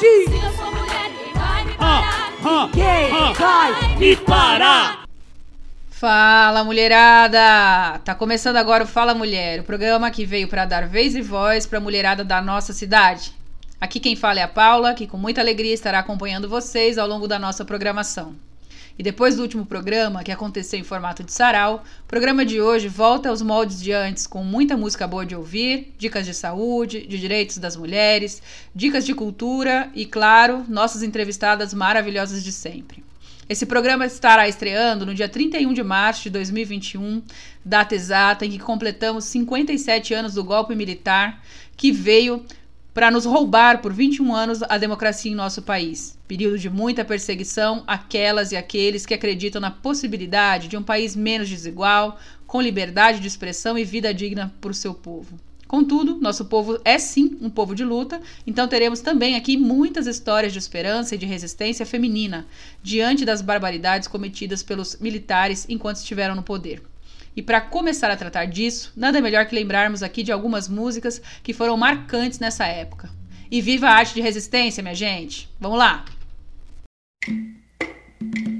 Sim. Se eu sou mulher, ninguém vai me parar. Quem vai Me parar! Fala mulherada! Tá começando agora o Fala Mulher, o programa que veio para dar vez e voz para a mulherada da nossa cidade. Aqui quem fala é a Paula, que com muita alegria estará acompanhando vocês ao longo da nossa programação. E depois do último programa, que aconteceu em formato de sarau, o programa de hoje volta aos moldes de antes, com muita música boa de ouvir, dicas de saúde, de direitos das mulheres, dicas de cultura e, claro, nossas entrevistadas maravilhosas de sempre. Esse programa estará estreando no dia 31 de março de 2021, data exata em que completamos 57 anos do golpe militar que veio para nos roubar por 21 anos a democracia em nosso país. Período de muita perseguição àquelas e aqueles que acreditam na possibilidade de um país menos desigual, com liberdade de expressão e vida digna para o seu povo. Contudo, nosso povo é sim um povo de luta, então teremos também aqui muitas histórias de esperança e de resistência feminina diante das barbaridades cometidas pelos militares enquanto estiveram no poder. E para começar a tratar disso, nada melhor que lembrarmos aqui de algumas músicas que foram marcantes nessa época. E viva a arte de resistência, minha gente! Vamos lá! Atenção,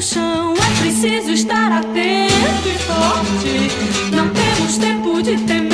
chão, é preciso estar atento e forte. Não temos tempo de temer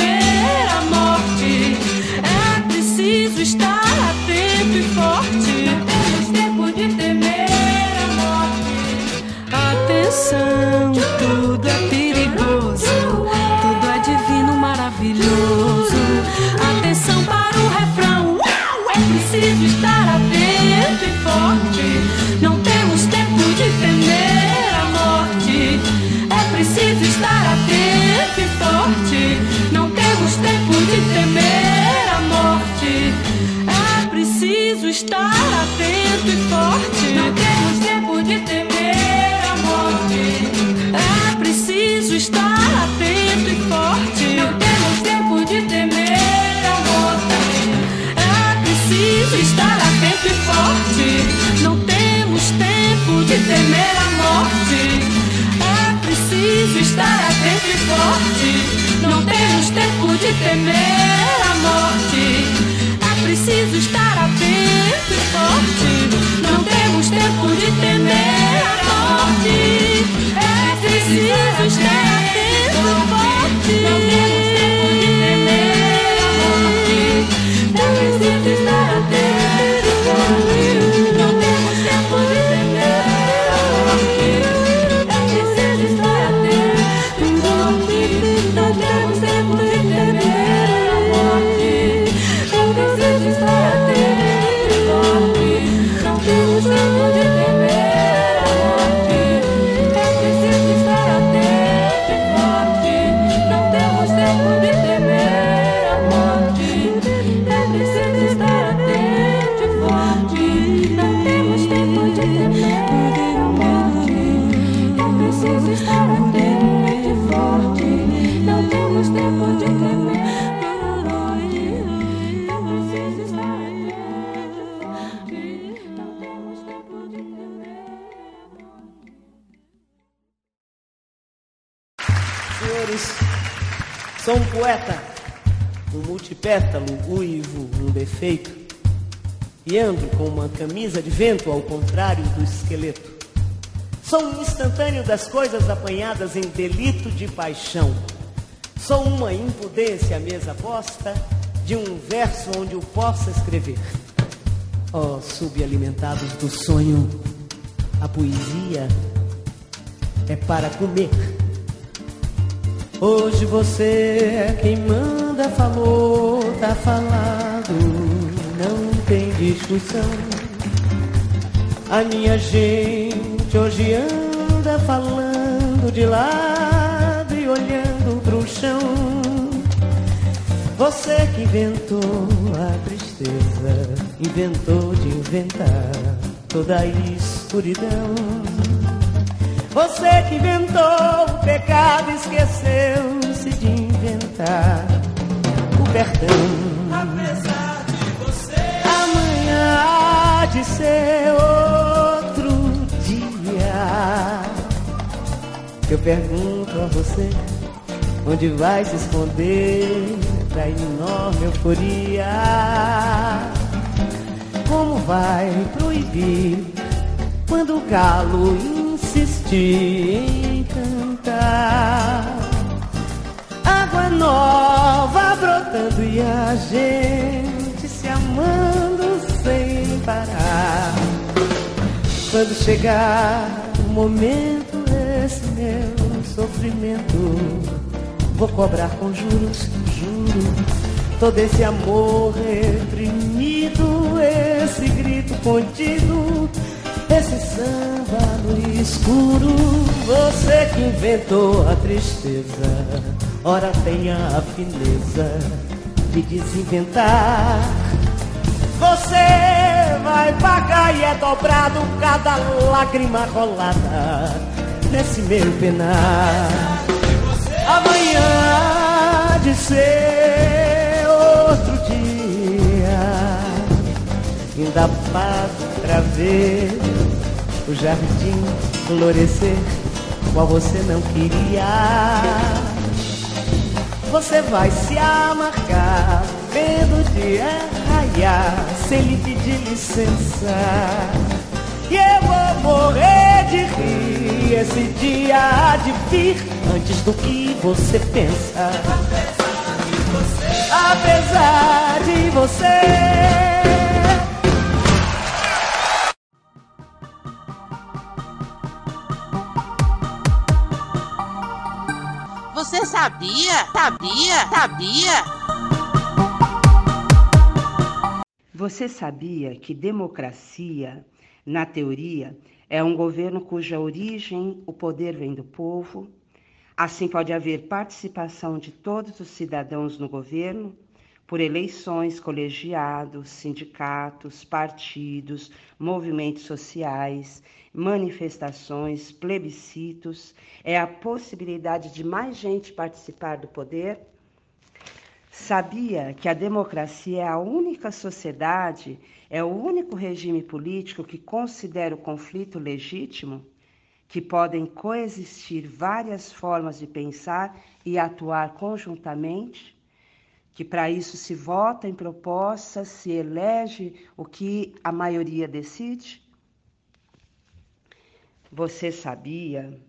com uma camisa de vento ao contrário do esqueleto. Sou um instantâneo das coisas apanhadas em delito de paixão. Sou uma impudência mesa posta de um verso onde eu possa escrever. Ó subalimentados do sonho, a poesia é para comer. Hoje você é quem manda, falou, tá falado, não discussão. A minha gente hoje anda falando de lado e olhando pro chão. Você que inventou a tristeza, inventou de inventar toda a escuridão. Você que inventou o pecado esqueceu-se de inventar o perdão. De ser outro dia. Eu pergunto a você, onde vai se esconder da enorme euforia? Como vai proibir quando o galo insistir em cantar? Água nova brotando e a gente se amando parar. Quando chegar o momento, esse meu sofrimento, vou cobrar com juros, juro. Todo esse amor reprimido, esse grito contido, esse samba no escuro. Você que inventou a tristeza, ora tenha a fineza de desinventar. Você vai pagar e é dobrado cada lágrima rolada nesse meu penar. Amanhã de ser outro dia. Ainda pago pra ver o jardim florescer, qual você não queria. Você vai se amargar, vendo o dia raiar, sem lhe pedir licença. E eu vou morrer de rir, esse dia há de vir antes do que você pensa. Apesar de você. Você sabia? Sabia? Sabia? Você sabia que democracia, na teoria, é um governo cuja origem o poder vem do povo? Assim, pode haver participação de todos os cidadãos no governo, por eleições, colegiados, sindicatos, partidos, movimentos sociais, manifestações, plebiscitos. É a possibilidade de mais gente participar do poder? Sabia que a democracia é a única sociedade, é o único regime político que considera o conflito legítimo? Que podem coexistir várias formas de pensar e atuar conjuntamente? Que para isso se vota em propostas, se elege o que a maioria decide? Você sabia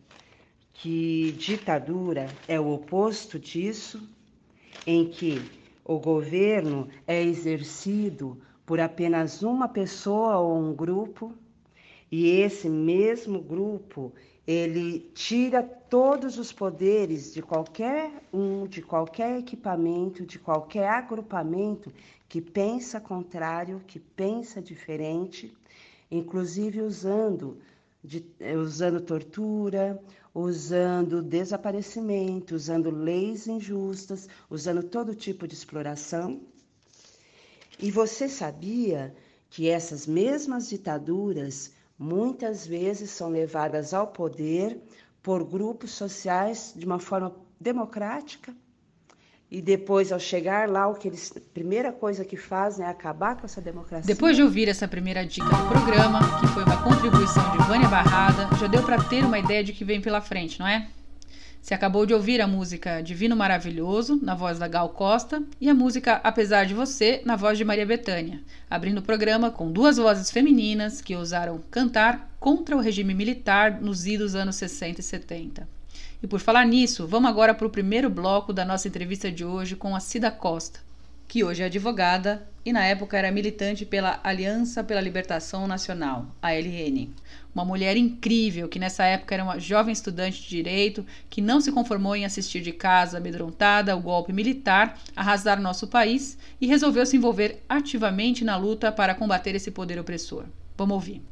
que ditadura é o oposto disso? Em que o governo é exercido por apenas uma pessoa ou um grupo, e esse mesmo grupo ele tira todos os poderes de qualquer um, de qualquer equipamento, de qualquer agrupamento que pensa contrário, que pensa diferente, inclusive usando, de, usando tortura, usando desaparecimento, usando leis injustas, usando todo tipo de exploração. E você sabia que essas mesmas ditaduras muitas vezes são levadas ao poder por grupos sociais de uma forma democrática? E depois, ao chegar lá, o que eles, a primeira coisa que fazem é acabar com essa democracia. Depois de ouvir essa primeira dica do programa, que foi uma contribuição de Vânia Barrada, já deu para ter uma ideia de que vem pela frente, não é? Você acabou de ouvir a música Divino Maravilhoso, na voz da Gal Costa, e a música Apesar de Você, na voz de Maria Bethânia, abrindo o programa com duas vozes femininas que ousaram cantar contra o regime militar nos idos anos 60 e 70. E por falar nisso, vamos agora para o primeiro bloco da nossa entrevista de hoje com a Cida Costa, que hoje é advogada e na época era militante pela Aliança pela Libertação Nacional, ALN uma mulher incrível que nessa época era uma jovem estudante de direito que não se conformou em assistir de casa amedrontada ao golpe militar arrasar nosso país e resolveu se envolver ativamente na luta para combater esse poder opressor. Vamos ouvir.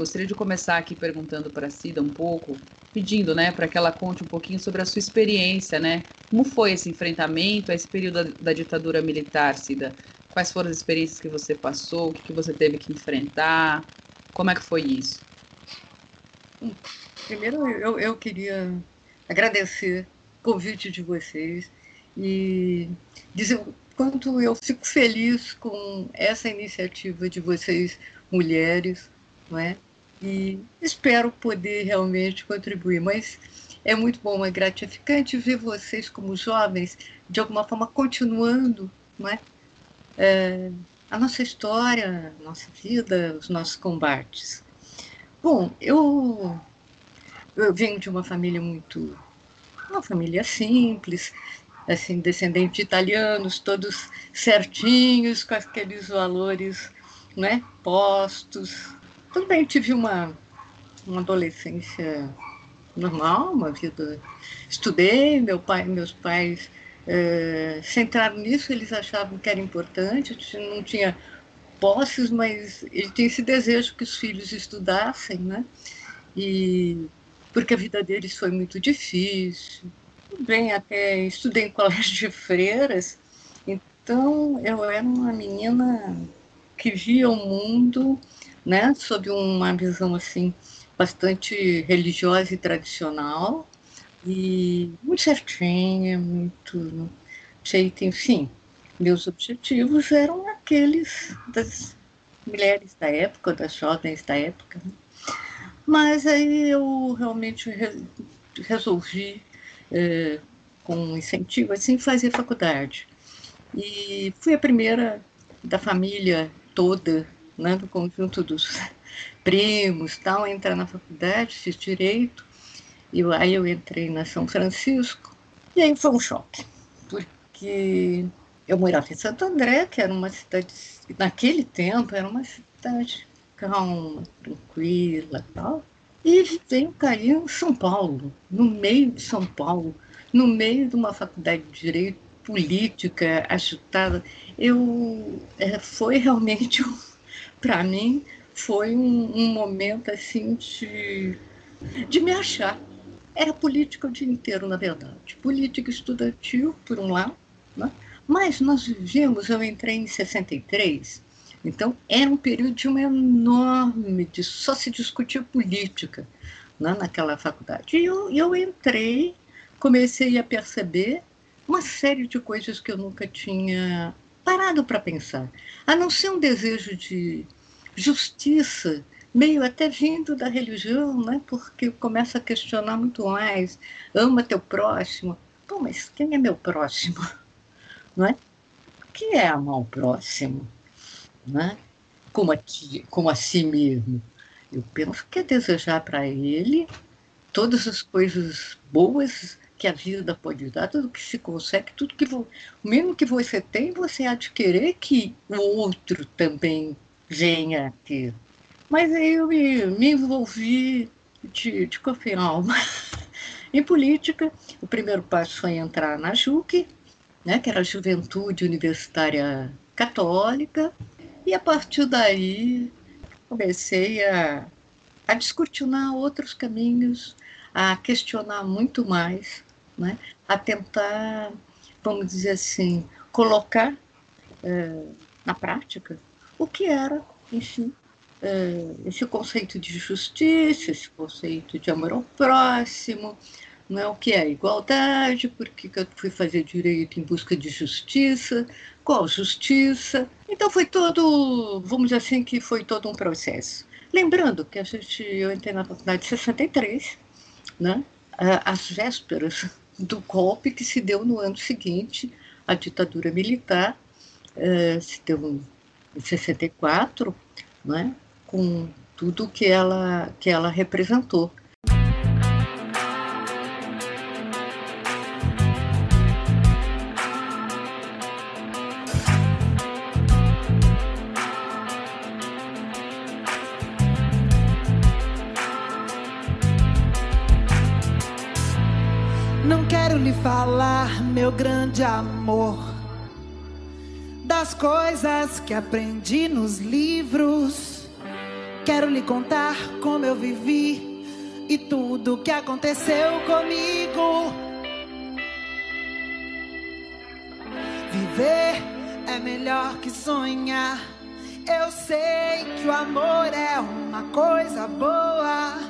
Gostaria de começar aqui perguntando para a Cida um pouco, pedindo, né, para que ela conte um pouquinho sobre a sua experiência, né? Como foi esse enfrentamento, esse período da, ditadura militar, Cida? Quais foram as experiências que você passou, o que, que você teve que enfrentar? Como é que foi isso? Primeiro, eu, eu queria agradecer o convite de vocês e dizer o quanto eu fico feliz com essa iniciativa de vocês, mulheres, não é? E espero poder realmente contribuir. Mas é muito bom, é gratificante ver vocês como jovens, de alguma forma, continuando não é? é a nossa história, a nossa vida, os nossos combates. Bom, eu, eu venho de uma família muito. uma família simples, assim, descendente de italianos, todos certinhos, com aqueles valores né, postos. Também tive uma, uma adolescência normal, uma vida. Estudei, meu pai, meus pais é, centraram nisso, eles achavam que era importante, não tinha posses, mas ele tinha esse desejo que os filhos estudassem, né? E porque a vida deles foi muito difícil. Bem, até estudei em colégio de freiras, então eu era uma menina que via o mundo, né, sob uma visão assim bastante religiosa e tradicional, e muito certinha, muito feita, enfim. Meus objetivos eram aqueles das mulheres da época, das jovens da época. Né? Mas aí eu realmente re resolvi, é, com incentivo assim, fazer faculdade. E fui a primeira da família toda, né, do conjunto dos primos, tal, entrar na faculdade, fiz direito. E aí eu entrei na São Francisco, e aí foi um choque, porque eu morava em Santo André, que era uma cidade, naquele tempo, era uma cidade calma, tranquila tal. E veio cair em São Paulo, no meio de São Paulo, no meio de uma faculdade de direito política agitada. Eu é, foi realmente para mim foi um, um, momento assim de, de me achar era política o dia inteiro, na verdade. Política estudantil, por um lado, né? mas nós vivemos, eu entrei em 63, então era um período de uma enorme, de só se discutir política né, naquela faculdade. E eu, eu entrei, comecei a perceber uma série de coisas que eu nunca tinha parado para pensar, a não ser um desejo de justiça meio até vindo da religião, né? porque começa a questionar muito mais. Ama teu próximo. Pô, mas quem é meu próximo? Não é? O que é amar o próximo? Né? Como, a ti, como a si mesmo. Eu penso que é desejar para ele todas as coisas boas que a vida pode dar, tudo que se consegue, tudo que mesmo que você tem, você há de querer que o outro também venha a ter. Mas aí eu me, me envolvi de, de corpo e alma em política. O primeiro passo foi entrar na JUC, né, que era a Juventude Universitária Católica, e a partir daí comecei a, a descortinar outros caminhos, a questionar muito mais, né, a tentar, vamos dizer assim, colocar é, na prática o que era, enfim, eh, esse conceito de justiça, esse conceito de amor ao próximo, não é o que é igualdade, por que eu fui fazer direito em busca de justiça, qual justiça. Então foi todo, vamos dizer assim, que foi todo um processo. Lembrando que a gente, eu entrei na faculdade em 63, né? às vésperas do golpe que se deu no ano seguinte, a ditadura militar uh, se deu em 64, né? com tudo que ela, que ela representou. Falar, meu grande amor, das coisas que aprendi nos livros. Quero lhe contar como eu vivi e tudo que aconteceu comigo. Viver é melhor que sonhar. Eu sei que o amor é uma coisa boa.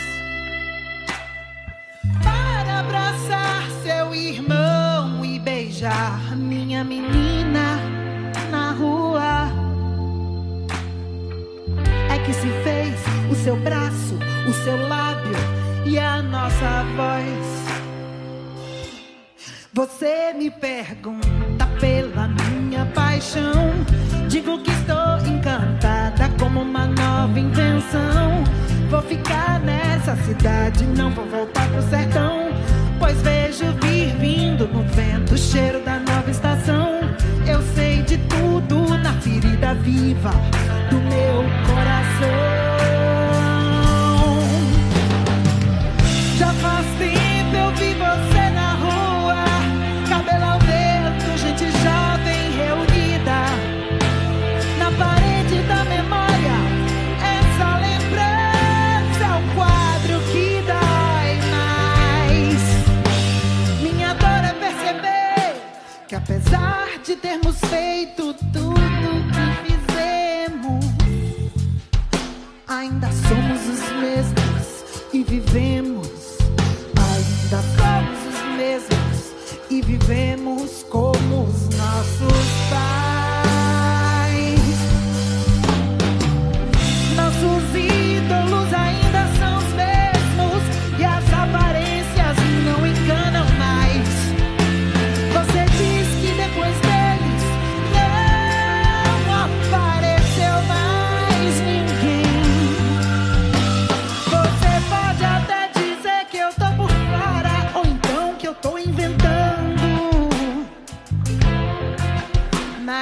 Abraçar seu irmão beijar minha menina na rua. É que se fez o seu braço, o seu lábio e a nossa voz. Você me pergunta pela minha paixão. Digo que estou encantada como uma nova invenção. Vou ficar nessa cidade, não vou voltar pro sertão. Pois vejo vir vindo no vento o cheiro da nova estação. Eu sei de tudo na ferida viva do meu coração. Já faz tempo eu vi você na rua, cabelo ao termos feito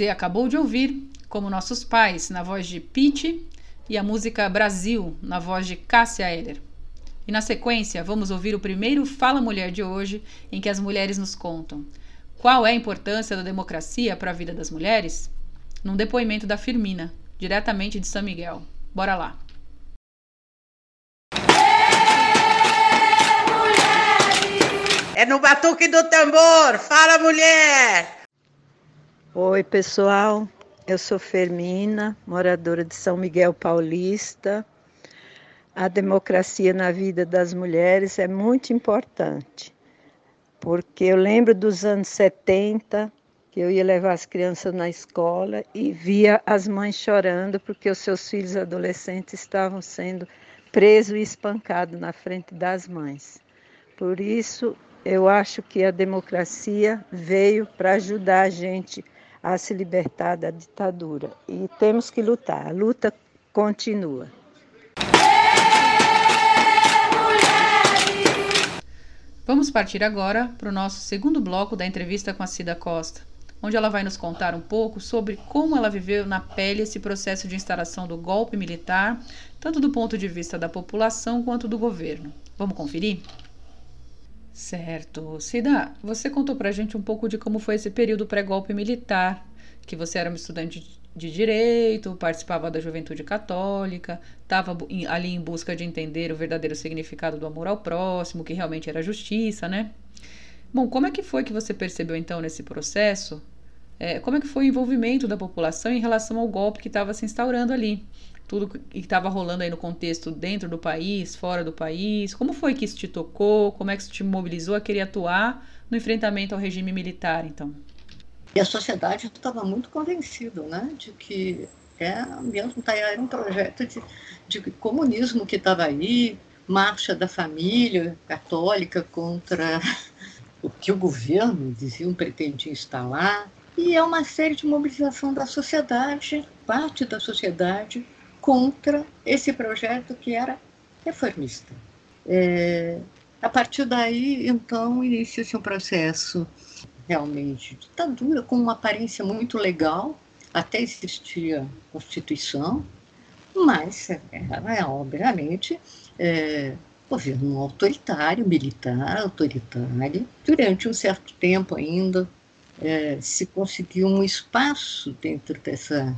Você acabou de ouvir Como Nossos Pais, na voz de Pete, e a música Brasil, na voz de Cássia Eller. E na sequência, vamos ouvir o primeiro Fala Mulher de hoje, em que as mulheres nos contam qual é a importância da democracia para a vida das mulheres? Num depoimento da Firmina, diretamente de São Miguel. Bora lá! É no batuque do tambor. Fala, mulher! Oi, pessoal. Eu sou Fermina, moradora de São Miguel Paulista. A democracia na vida das mulheres é muito importante, porque eu lembro dos anos 70, que eu ia levar as crianças na escola e via as mães chorando porque os seus filhos adolescentes estavam sendo presos e espancados na frente das mães. Por isso, eu acho que a democracia veio para ajudar a gente a se libertar da ditadura. E temos que lutar, a luta continua. Vamos partir agora para o nosso segundo bloco da entrevista com a Cida Costa, onde ela vai nos contar um pouco sobre como ela viveu na pele esse processo de instalação do golpe militar, tanto do ponto de vista da população quanto do governo. Vamos conferir? Certo. Cida, você contou pra gente um pouco de como foi esse período pré-golpe militar, que você era uma estudante de direito, participava da juventude católica, estava ali em busca de entender o verdadeiro significado do amor ao próximo, que realmente era justiça, né? Bom, como é que foi que você percebeu então nesse processo? É, como é que foi o envolvimento da população em relação ao golpe que estava se instaurando ali? tudo que estava rolando aí no contexto dentro do país, fora do país? Como foi que isso te tocou? Como é que isso te mobilizou a querer atuar no enfrentamento ao regime militar, então? E a sociedade estava muito convencida, né, de que é mesmo tá, era um projeto de, de comunismo que estava aí, marcha da família católica contra o que o governo dizia pretendia instalar, e é uma série de mobilização da sociedade, parte da sociedade, contra esse projeto que era reformista. É, a partir daí, então, inicia-se um processo realmente de ditadura, com uma aparência muito legal, até existia Constituição, mas era, obviamente, é, governo autoritário, militar, autoritário. Durante um certo tempo ainda, é, se conseguiu um espaço dentro dessa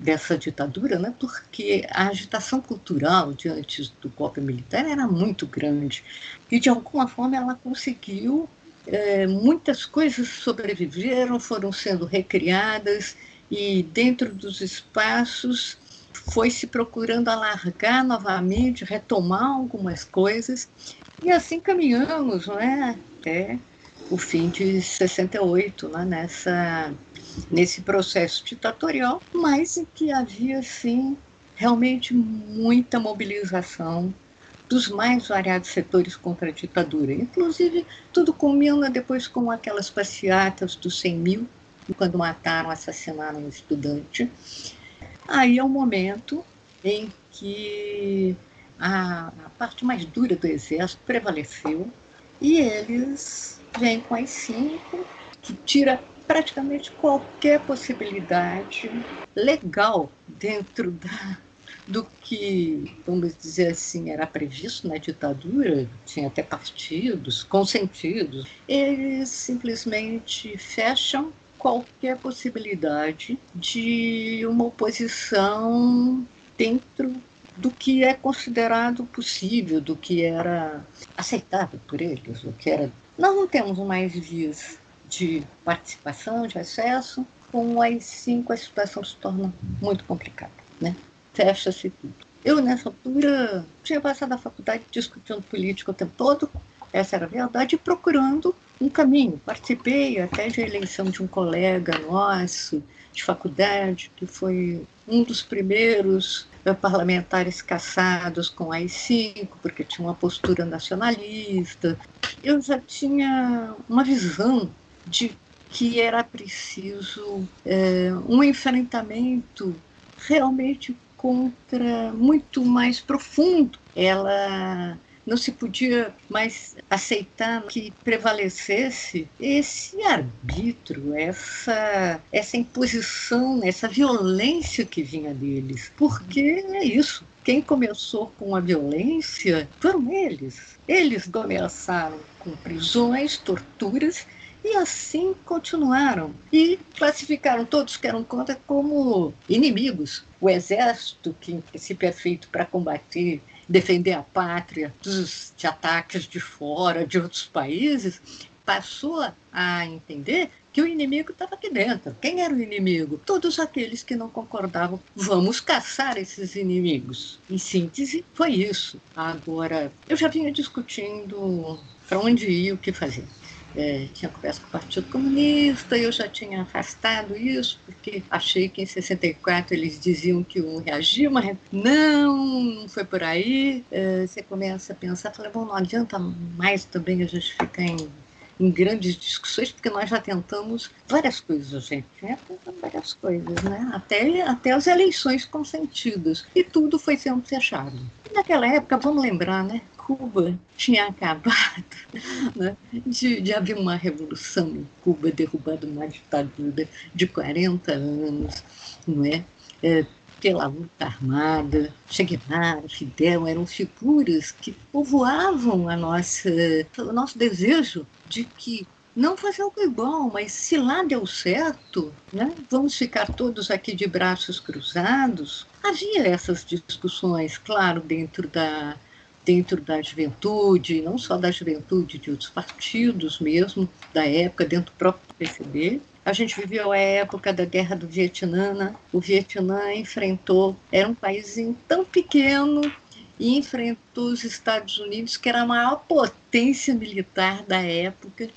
dessa ditadura, né, porque a agitação cultural diante do golpe militar era muito grande. E de alguma forma ela conseguiu é, muitas coisas sobreviveram, foram sendo recriadas e dentro dos espaços foi se procurando alargar novamente, retomar algumas coisas. E assim caminhamos, né, até o fim de 68, né, nessa nesse processo ditatorial, mas em que havia, sim, realmente muita mobilização dos mais variados setores contra a ditadura. Inclusive, tudo culmina depois com aquelas passeatas dos 100 mil, quando mataram, assassinaram um estudante. Aí é o momento em que a parte mais dura do exército prevaleceu e eles vêm com as cinco, que tira praticamente qualquer possibilidade legal dentro da, do que, vamos dizer assim, era previsto na ditadura, tinha até partidos consentidos, eles simplesmente fecham qualquer possibilidade de uma oposição dentro do que é considerado possível, do que era aceitável por eles, o que era. Nós não temos mais vias de participação, de acesso. Com as cinco, a situação se torna muito complicada, né? Fecha-se tudo. Eu, nessa altura, tinha passado a faculdade discutindo política o tempo todo, essa era a verdade, e procurando um caminho. Participei até de eleição de um colega nosso de faculdade, que foi um dos primeiros parlamentares caçados com as cinco, porque tinha uma postura nacionalista. Eu já tinha uma visão de que era preciso é, um enfrentamento realmente contra muito mais profundo. Ela não se podia mais aceitar que prevalecesse esse arbítrio, essa, essa imposição, essa violência que vinha deles. Porque é isso. Quem começou com a violência foram eles. Eles começaram com prisões, torturas e assim continuaram. E classificaram todos que eram contra como inimigos. O exército, que se perfeito para combater, defender a pátria dos, de ataques de fora, de outros países, passou a entender que o inimigo estava aqui dentro. Quem era o inimigo? Todos aqueles que não concordavam. Vamos caçar esses inimigos. Em síntese, foi isso. Agora, eu já vinha discutindo para onde ir, o que fazer. É, tinha conversa com o Partido Comunista, eu já tinha afastado isso, porque achei que em 64 eles diziam que iam reagir, mas não, não foi por aí. É, você começa a pensar, falei, bom, não adianta mais também a gente ficar em em grandes discussões, porque nós já tentamos várias coisas, gente, né? Tentamos várias coisas, né? Até, até as eleições consentidas. E tudo foi sendo fechado. Naquela época, vamos lembrar, né? Cuba tinha acabado né, de, de haver uma revolução em Cuba, derrubado uma ditadura de 40 anos, não é? é pela luta armada, Che Guevara, Fidel, eram figuras que povoavam a nossa, o nosso desejo de que não fazer algo igual, mas se lá deu certo, né, vamos ficar todos aqui de braços cruzados. Havia essas discussões, claro, dentro da, dentro da juventude, não só da juventude, de outros partidos mesmo, da época, dentro do próprio PCB. A gente viveu a época da Guerra do Vietnã. Né? O Vietnã enfrentou, era um país tão pequeno, e enfrentou os Estados Unidos, que era a maior potência militar da época.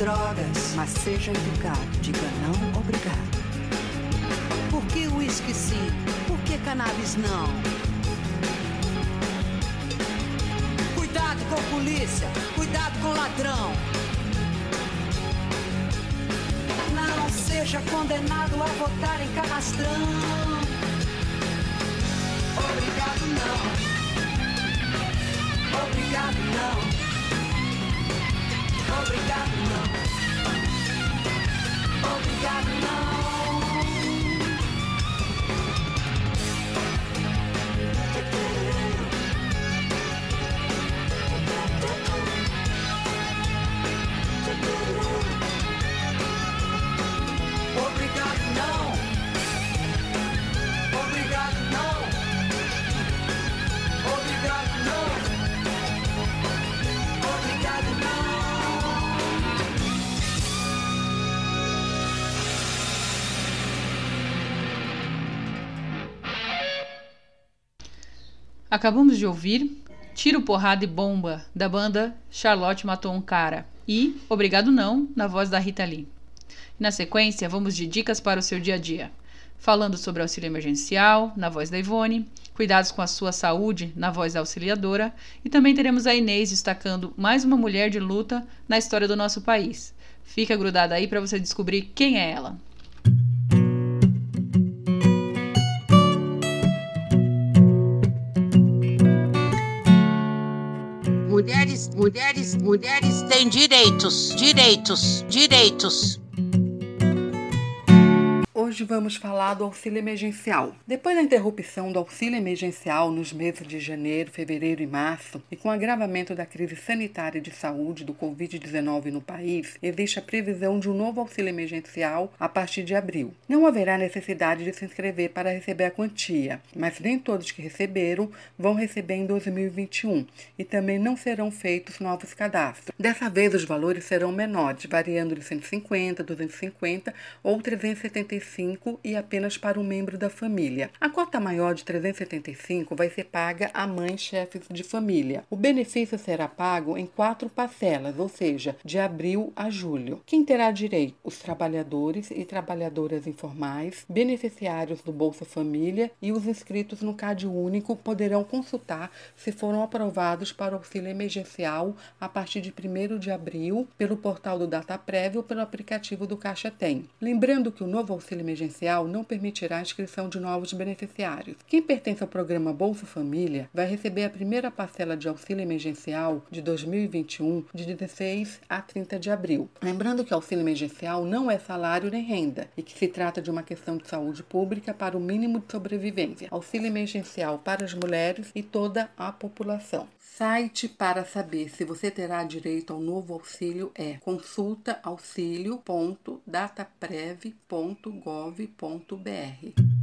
Drogas, mas seja educado. Diga não, obrigado. Por que uísque sim? Por que cannabis não? Cuidado com polícia, cuidado com ladrão. Não seja condenado a votar em canastrão. Obrigado não. Obrigado não. Obrigado não. Obrigado não. Acabamos de ouvir Tiro, Porrada e Bomba, da banda Charlotte Matou um Cara, e Obrigado Não, na voz da Rita Lee. Na sequência, vamos de dicas para o seu dia a dia, falando sobre auxílio emergencial, na voz da Ivone, cuidados com a sua saúde, na voz da auxiliadora, e também teremos a Inês destacando mais uma mulher de luta na história do nosso país. Fica grudada aí para você descobrir quem é ela. Mulheres, mulheres, mulheres têm direitos, direitos, direitos. Hoje vamos falar do auxílio emergencial. Depois da interrupção do auxílio emergencial nos meses de janeiro, fevereiro e março, e com o agravamento da crise sanitária e de saúde do Covid-19 no país, existe a previsão de um novo auxílio emergencial a partir de abril. Não haverá necessidade de se inscrever para receber a quantia, mas nem todos que receberam vão receber em 2021 e também não serão feitos novos cadastros. Dessa vez, os valores serão menores, variando de 150, 250 ou 375 e apenas para um membro da família. A cota maior de 375 vai ser paga a mães chefes de família. O benefício será pago em quatro parcelas, ou seja, de abril a julho. Quem terá direito? Os trabalhadores e trabalhadoras informais, beneficiários do Bolsa Família e os inscritos no CAD Único poderão consultar se foram aprovados para auxílio emergencial a partir de 1 de abril pelo portal do DataPrev ou pelo aplicativo do Caixa Tem. Lembrando que o novo auxílio emergencial não permitirá a inscrição de novos beneficiários. Quem pertence ao programa Bolsa Família vai receber a primeira parcela de auxílio emergencial de 2021 de 16 a 30 de abril. Lembrando que o auxílio emergencial não é salário nem renda e que se trata de uma questão de saúde pública para o mínimo de sobrevivência. Auxílio emergencial para as mulheres e toda a população. site para saber se você terá direito ao novo auxílio é consultaauxilio.dataprev.gov.br. Dicas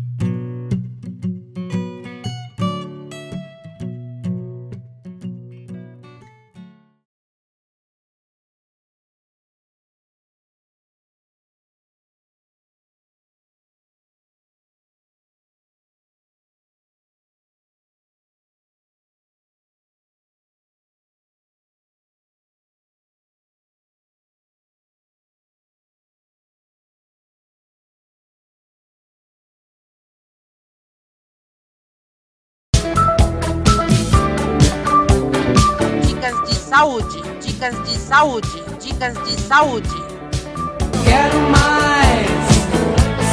saúde, dicas de saúde, dicas de saúde. Quero mais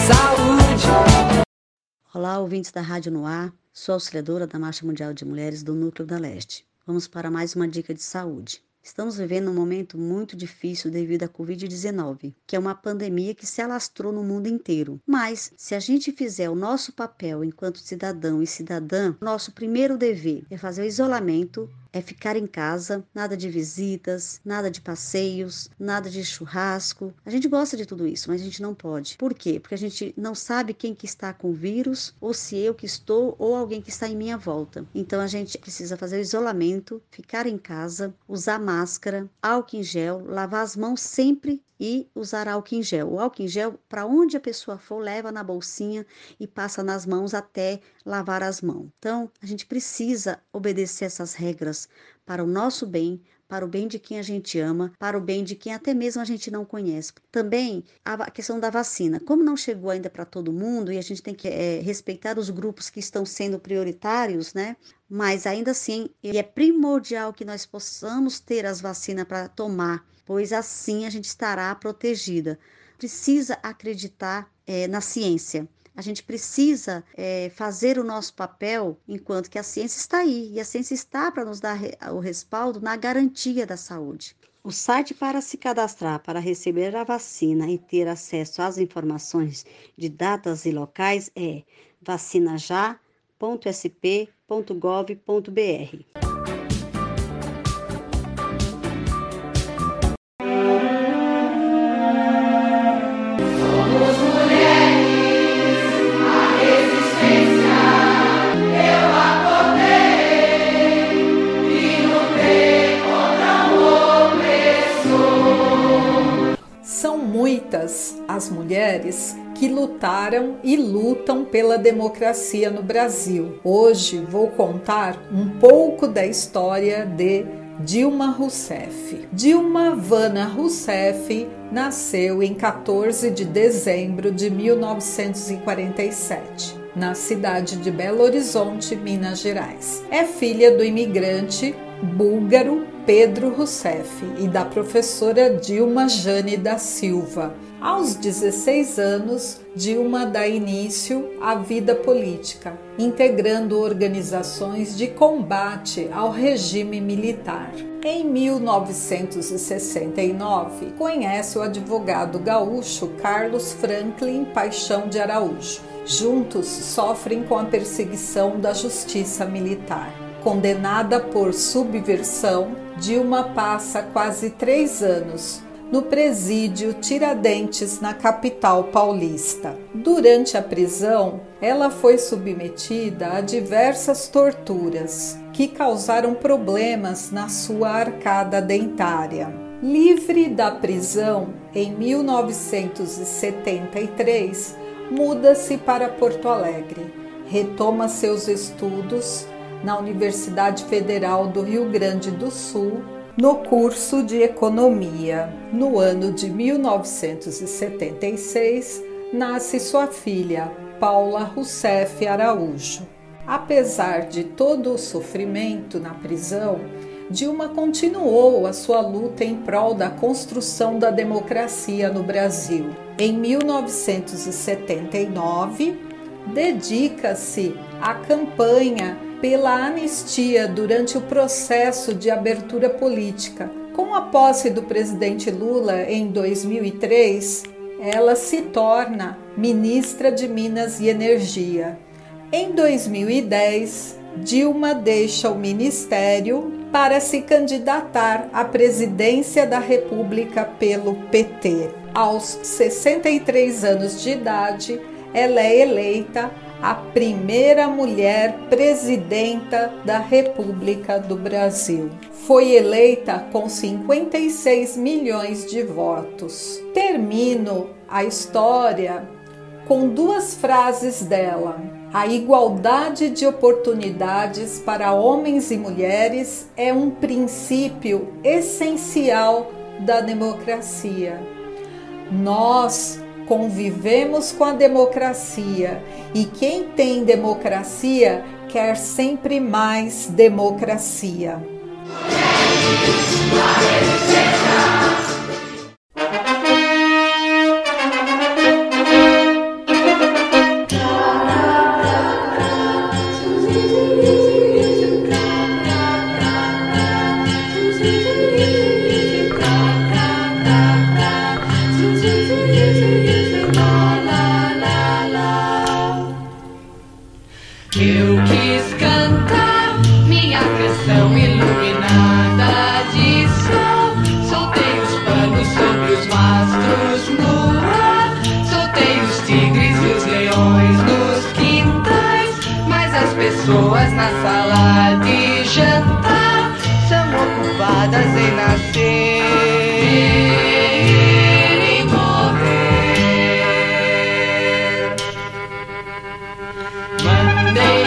saúde. Olá, ouvintes da Rádio Noir. Sou auxiliadora da Marcha Mundial de Mulheres do Núcleo da Leste. Vamos para mais uma dica de saúde. Estamos vivendo um momento muito difícil devido à Covid-19, que é uma pandemia que se alastrou no mundo inteiro. Mas, se a gente fizer o nosso papel enquanto cidadão e cidadã, nosso primeiro dever é fazer o isolamento, é ficar em casa, nada de visitas, nada de passeios, nada de churrasco. A gente gosta de tudo isso, mas a gente não pode. Por quê? Porque a gente não sabe quem que está com o vírus, ou se eu que estou, ou alguém que está em minha volta. Então a gente precisa fazer o isolamento, ficar em casa, usar máscara, álcool em gel, lavar as mãos sempre e usar álcool em gel. O álcool em gel, para onde a pessoa for, leva na bolsinha e passa nas mãos até lavar as mãos. Então, a gente precisa obedecer essas regras para o nosso bem, para o bem de quem a gente ama, para o bem de quem até mesmo a gente não conhece. Também a questão da vacina. Como não chegou ainda para todo mundo e a gente tem que é, respeitar os grupos que estão sendo prioritários, né? Mas ainda assim, é primordial que nós possamos ter as vacinas para tomar, pois assim a gente estará protegida. Precisa acreditar é, na ciência. A gente precisa é, fazer o nosso papel enquanto que a ciência está aí e a ciência está para nos dar o respaldo na garantia da saúde. O site para se cadastrar para receber a vacina e ter acesso às informações de datas e locais é vacinajá.sp.gov.br. as mulheres que lutaram e lutam pela democracia no Brasil. Hoje vou contar um pouco da história de Dilma Rousseff. Dilma Vana Rousseff nasceu em 14 de dezembro de 1947 na cidade de Belo Horizonte, Minas Gerais. É filha do imigrante búlgaro Pedro Rousseff e da professora Dilma Jane da Silva. Aos 16 anos, Dilma dá início à vida política, integrando organizações de combate ao regime militar. Em 1969, conhece o advogado gaúcho Carlos Franklin Paixão de Araújo. Juntos sofrem com a perseguição da justiça militar. Condenada por subversão, Dilma passa quase três anos no presídio Tiradentes, na capital paulista. Durante a prisão, ela foi submetida a diversas torturas que causaram problemas na sua arcada dentária. Livre da prisão em 1973, muda-se para Porto Alegre, retoma seus estudos na Universidade Federal do Rio Grande do Sul no curso de Economia. No ano de 1976, nasce sua filha, Paula Rousseff Araújo. Apesar de todo o sofrimento na prisão, Dilma continuou a sua luta em prol da construção da democracia no Brasil. Em 1979, dedica-se à campanha pela anistia durante o processo de abertura política. Com a posse do presidente Lula em 2003, ela se torna ministra de Minas e Energia. Em 2010, Dilma deixa o ministério para se candidatar à presidência da República pelo PT. Aos 63 anos de idade, ela é eleita a primeira mulher presidenta da República do Brasil. Foi eleita com 56 milhões de votos. Termino a história com duas frases dela. A igualdade de oportunidades para homens e mulheres é um princípio essencial da democracia. Nós, Convivemos com a democracia e quem tem democracia quer sempre mais democracia.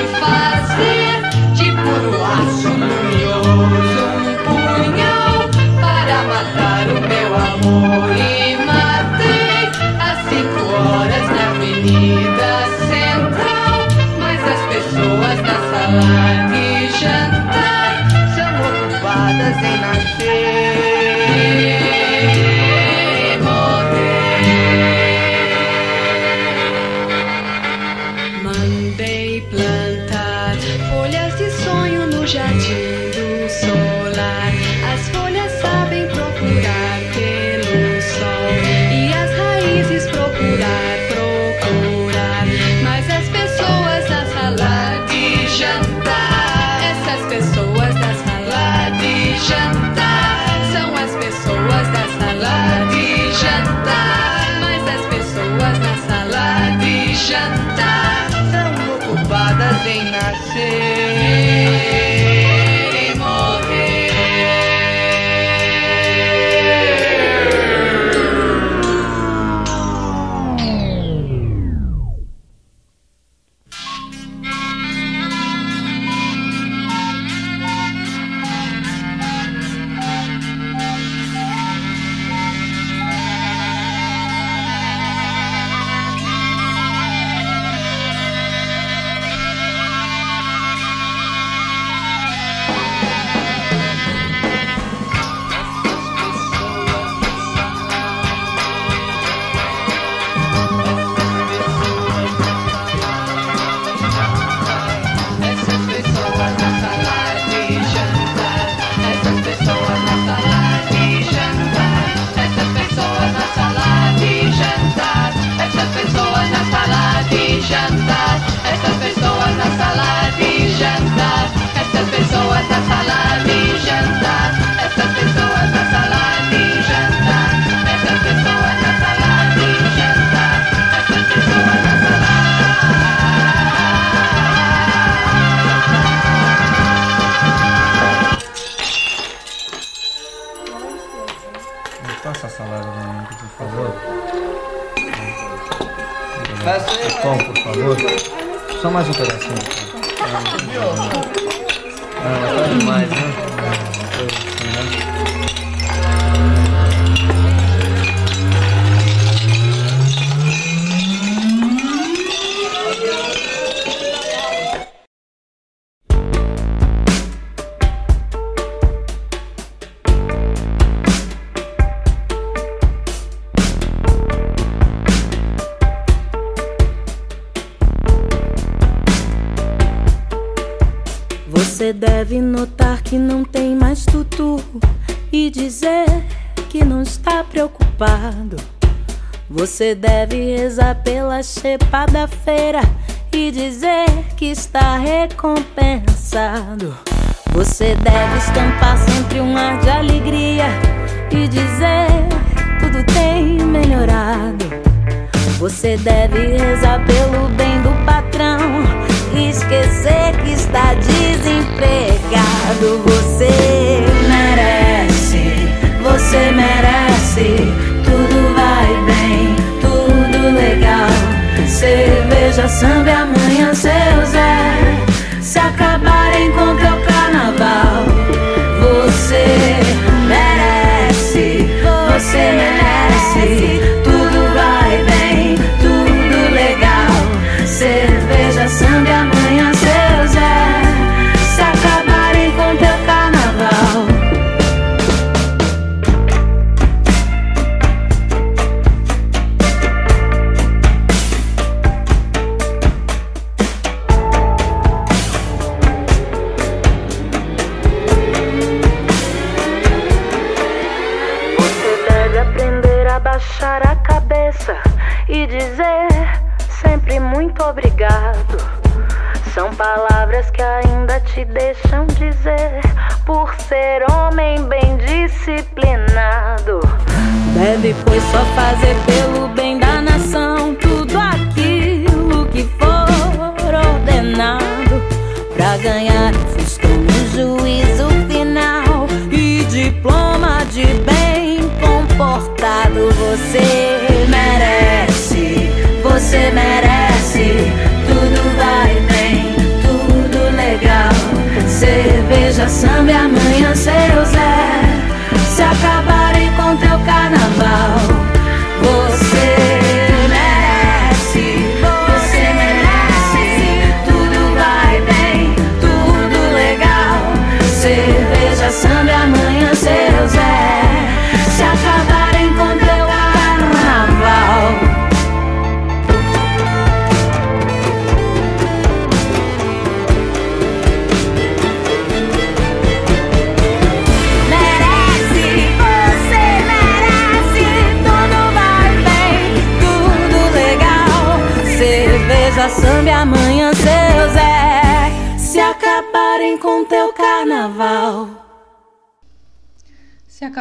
fight. Você deve rezar pela chepa da feira e dizer que está recompensado. Você deve estampar sempre um ar de alegria e dizer tudo tem melhorado. Você deve rezar pelo bem do patrão e esquecer que está desempregado. Você merece, você merece. Cerveja, samba e amanhã seu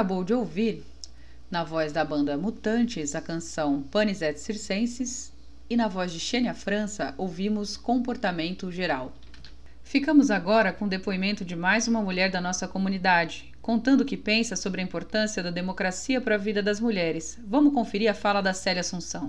acabou de ouvir, na voz da banda Mutantes, a canção Panis et Circenses e na voz de Xênia França ouvimos Comportamento Geral. Ficamos agora com o depoimento de mais uma mulher da nossa comunidade, contando o que pensa sobre a importância da democracia para a vida das mulheres. Vamos conferir a fala da Célia Assunção.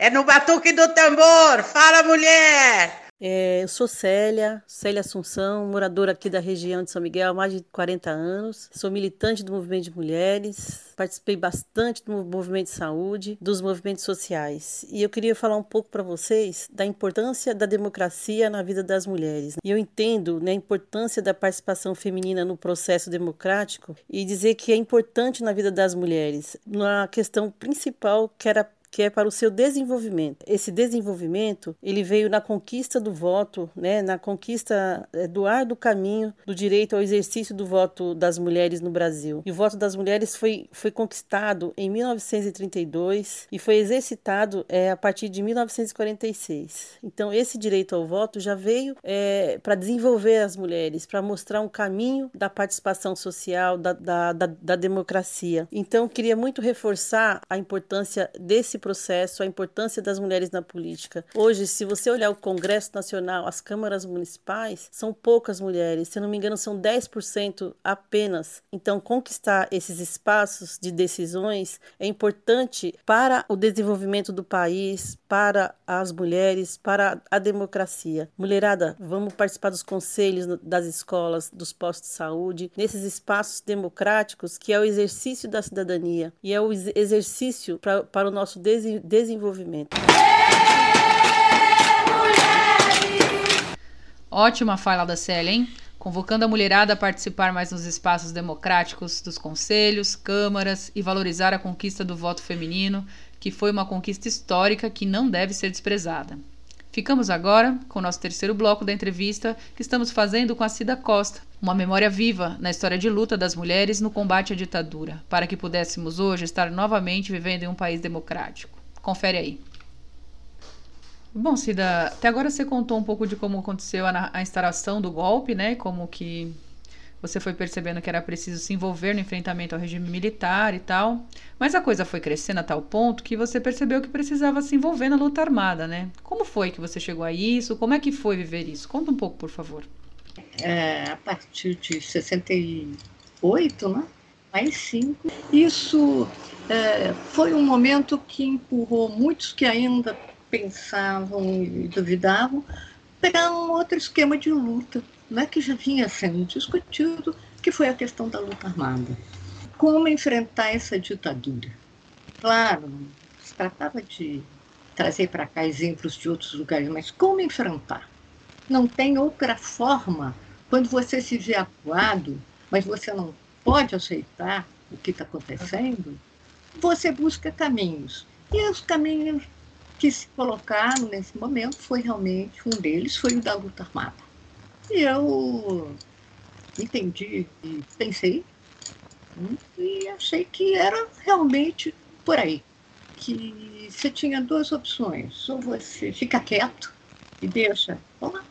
É no batuque do tambor. Fala, mulher! É, eu sou Célia, Célia Assunção, moradora aqui da região de São Miguel há mais de 40 anos. Sou militante do movimento de mulheres, participei bastante do movimento de saúde, dos movimentos sociais. E eu queria falar um pouco para vocês da importância da democracia na vida das mulheres. E eu entendo né, a importância da participação feminina no processo democrático e dizer que é importante na vida das mulheres, na questão principal que era que é para o seu desenvolvimento. Esse desenvolvimento, ele veio na conquista do voto, né, na conquista eh, do árduo caminho do direito ao exercício do voto das mulheres no Brasil. E o voto das mulheres foi, foi conquistado em 1932 e foi exercitado é, a partir de 1946. Então, esse direito ao voto já veio é, para desenvolver as mulheres, para mostrar um caminho da participação social, da, da, da, da democracia. Então, queria muito reforçar a importância desse processo, a importância das mulheres na política. Hoje, se você olhar o Congresso Nacional, as câmaras municipais, são poucas mulheres, se não me engano, são 10% apenas. Então, conquistar esses espaços de decisões é importante para o desenvolvimento do país, para as mulheres, para a democracia. Mulherada, vamos participar dos conselhos das escolas, dos postos de saúde, nesses espaços democráticos que é o exercício da cidadania e é o exercício pra, para o nosso des desenvolvimento. Ótima fala da Célia, hein? Convocando a mulherada a participar mais nos espaços democráticos dos conselhos, câmaras e valorizar a conquista do voto feminino, que foi uma conquista histórica que não deve ser desprezada. Ficamos agora com o nosso terceiro bloco da entrevista que estamos fazendo com a Cida Costa, uma memória viva na história de luta das mulheres no combate à ditadura, para que pudéssemos hoje estar novamente vivendo em um país democrático. Confere aí. Bom, Cida, até agora você contou um pouco de como aconteceu a, a instalação do golpe, né? Como que você foi percebendo que era preciso se envolver no enfrentamento ao regime militar e tal. Mas a coisa foi crescendo a tal ponto que você percebeu que precisava se envolver na luta armada, né? Como foi que você chegou a isso? Como é que foi viver isso? Conta um pouco, por favor. É, a partir de 68, né? mais cinco. Isso é, foi um momento que empurrou muitos que ainda pensavam e duvidavam para um outro esquema de luta, né, que já vinha sendo discutido, que foi a questão da luta armada. Como enfrentar essa ditadura? Claro, se tratava de trazer para cá exemplos de outros lugares, mas como enfrentar? Não tem outra forma quando você se vê acuado, mas você não pode aceitar o que está acontecendo, você busca caminhos. E os caminhos que se colocaram nesse momento foi realmente um deles foi o da luta armada. E eu entendi e pensei hum, e achei que era realmente por aí. Que você tinha duas opções. Ou você fica quieto e deixa,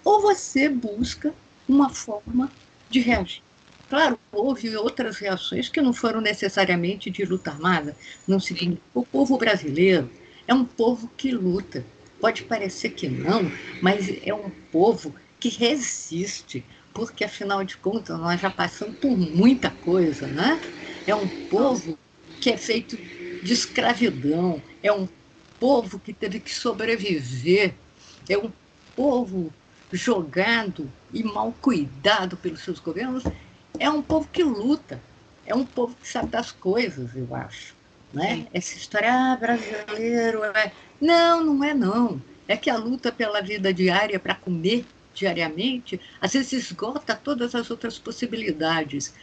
ou você busca uma forma de reagir. Claro, houve outras reações que não foram necessariamente de luta armada. Não significa. O povo brasileiro é um povo que luta. Pode parecer que não, mas é um povo que resiste, porque afinal de contas nós já passamos por muita coisa, né? É um povo que é feito de escravidão, é um povo que teve que sobreviver, é um povo jogado e mal cuidado pelos seus governos, é um povo que luta, é um povo que sabe das coisas, eu acho. Né? Essa história, ah, brasileiro, é... não, não é não. É que a luta pela vida diária, para comer diariamente, às vezes esgota todas as outras possibilidades.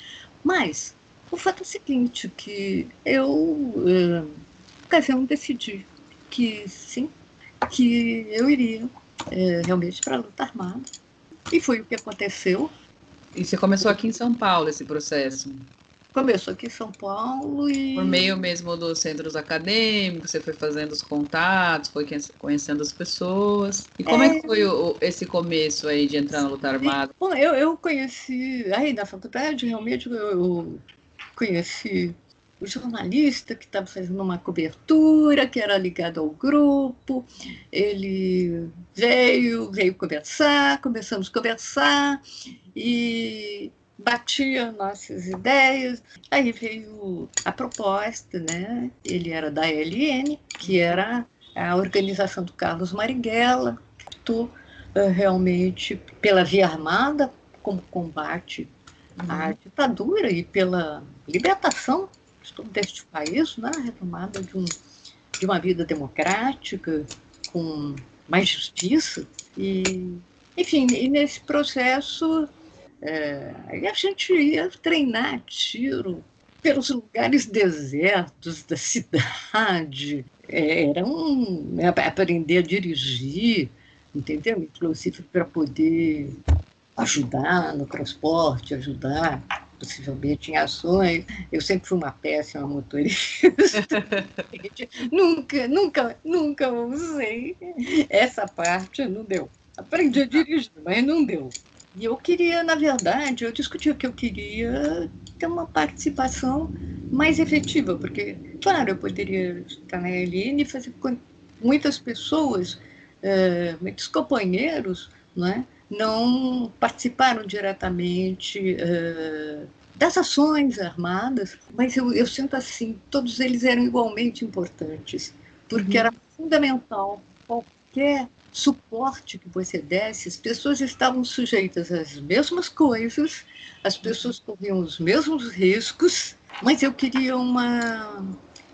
Mas o fato é o seguinte, que eu, eh, ocasião, decidi que sim, que eu iria eh, realmente para a luta armada. E foi o que aconteceu. E você começou aqui em São Paulo esse processo? Começou aqui em São Paulo e. Por meio mesmo dos centros acadêmicos, você foi fazendo os contatos, foi conhecendo as pessoas. E como é, é que foi o, esse começo aí de entrar na luta armada? Bom, eu, eu conheci, aí na faculdade, realmente eu, eu conheci o jornalista que estava fazendo uma cobertura, que era ligado ao grupo. Ele veio, veio conversar, começamos a conversar e batia nossas ideias. Aí veio a proposta, né? Ele era da LN, que era a organização do Carlos Marighella, que uh, realmente pela via armada, como combate à uhum. ditadura e pela libertação deste país, né? retomada de, um, de uma vida democrática, com mais justiça. E, enfim, e nesse processo é, a gente ia treinar tiro pelos lugares desertos da cidade. É, era um, é, aprender a dirigir, entendeu? Inclusive para poder ajudar no transporte, ajudar possivelmente em ações. Eu sempre fui uma péssima motorista. nunca, nunca, nunca usei. Essa parte não deu. Aprendi a dirigir, mas não deu. E eu queria, na verdade, eu discutia que eu queria ter uma participação mais efetiva, porque, claro, eu poderia estar na LN e fazer com muitas pessoas, uh, muitos companheiros, não é? não participaram diretamente uh, das ações armadas, mas eu, eu, sinto assim, todos eles eram igualmente importantes, porque uhum. era fundamental qualquer suporte que você desse, as pessoas estavam sujeitas às mesmas coisas, as pessoas corriam os mesmos riscos, mas eu queria uma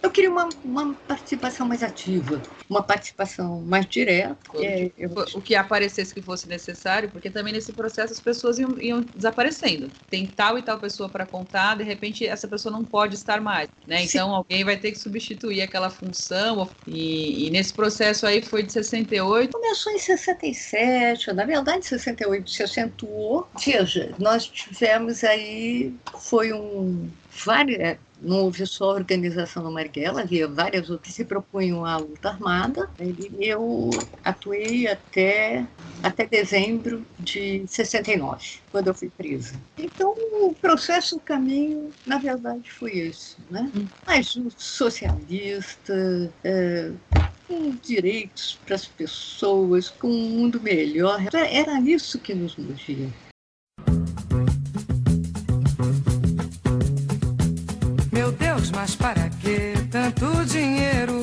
eu queria uma, uma participação mais ativa, uma participação mais direta. É, eu... O que aparecesse que fosse necessário, porque também nesse processo as pessoas iam, iam desaparecendo. Tem tal e tal pessoa para contar, de repente essa pessoa não pode estar mais, né? Então Sim. alguém vai ter que substituir aquela função. E, e, nesse processo aí foi de 68. Começou em 67, na verdade 68 se acentuou. Veja, nós tivemos aí, foi um várias, não houve só a organização do Marighella, havia várias outras que se propunham à luta armada. E eu atuei até, até dezembro de 69, quando eu fui presa. Então, o processo, o caminho, na verdade, foi esse. Né? Mas o socialista, é, com direitos para as pessoas, com um mundo melhor, era isso que nos movia. Mas para que tanto dinheiro? Dinheiro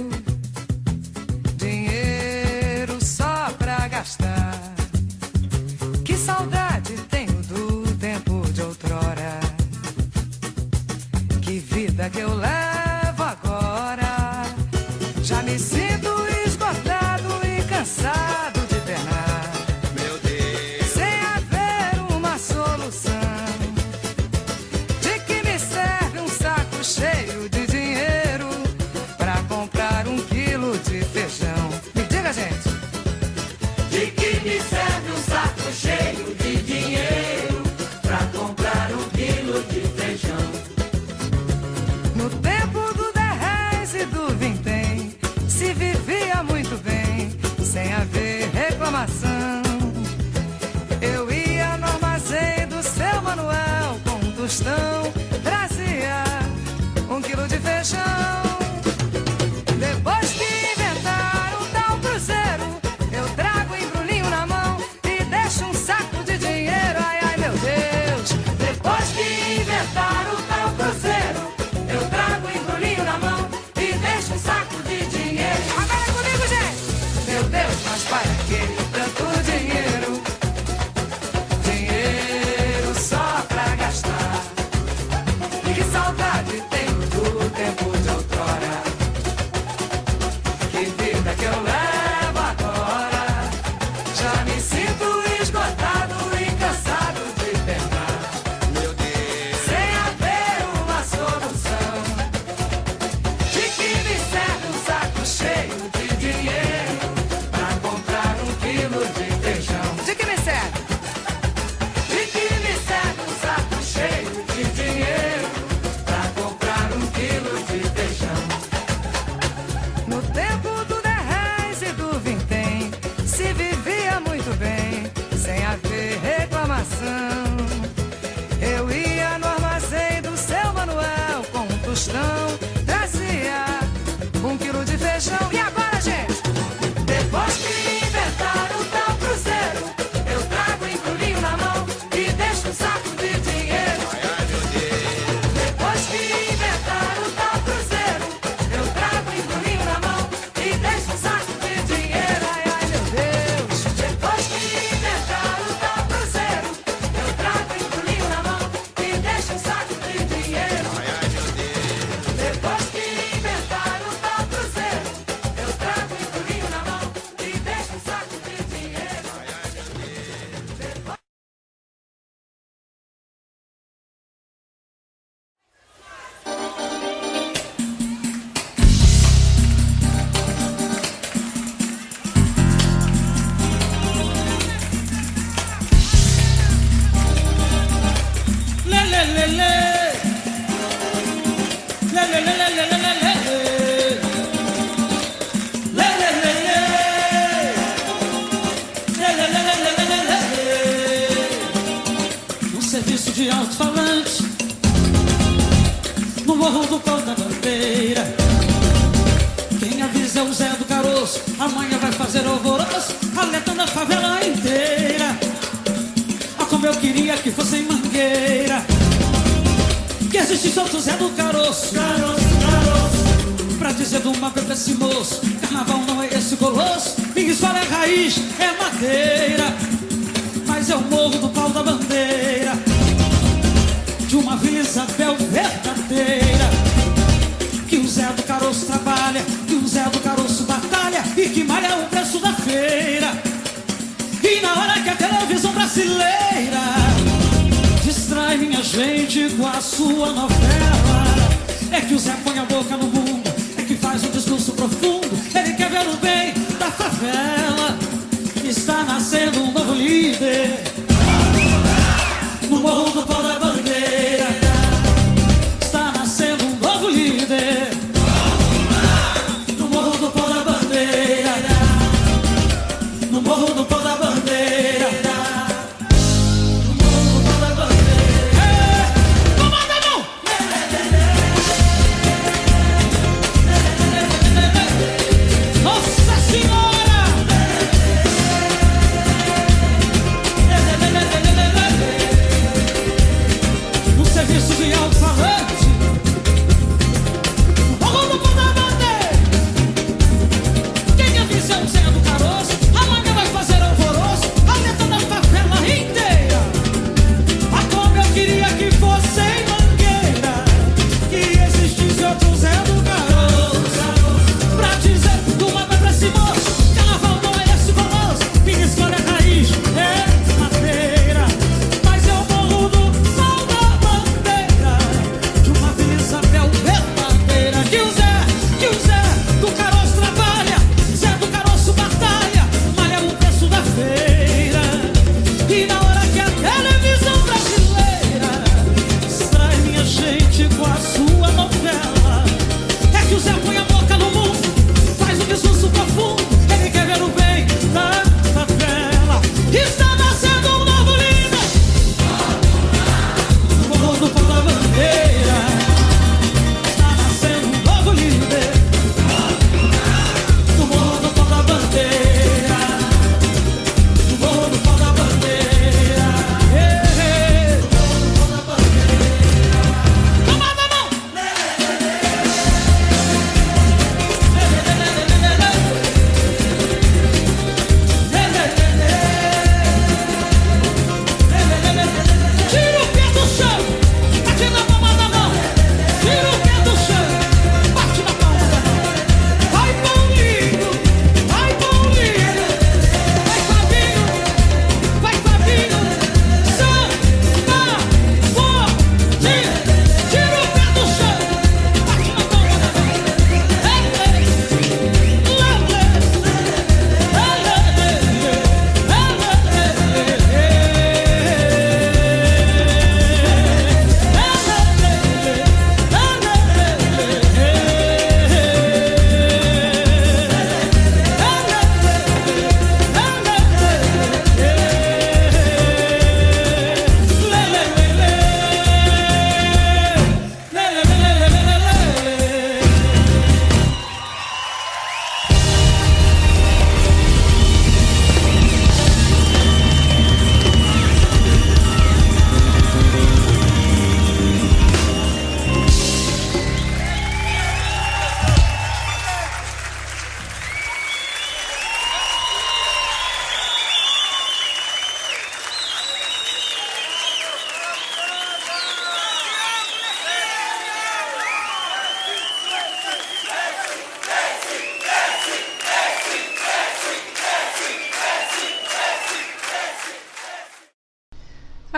de alto-falante no morro do pau da bandeira. Quem avisa é o Zé do Caroço. Amanhã vai fazer alvoroço, alertando a favela inteira. Ah, como eu queria que fosse em Mangueira Que existisse outro Zé do Caroço Caroço, caroço Pra dizer do uma pra esse moço Carnaval não é esse colosso Minha história é raiz, é madeira Mas é o morro do pau da bandeira De uma Isabel verdadeira Que o Zé do Caroço trabalha Que o Zé do Caroço batalha E que malha o preço da feira e na hora que a televisão brasileira distrai minha gente com a sua novela, é que o Zé põe a boca no mundo, é que faz um discurso profundo. Ele quer ver o bem da favela. Está nascendo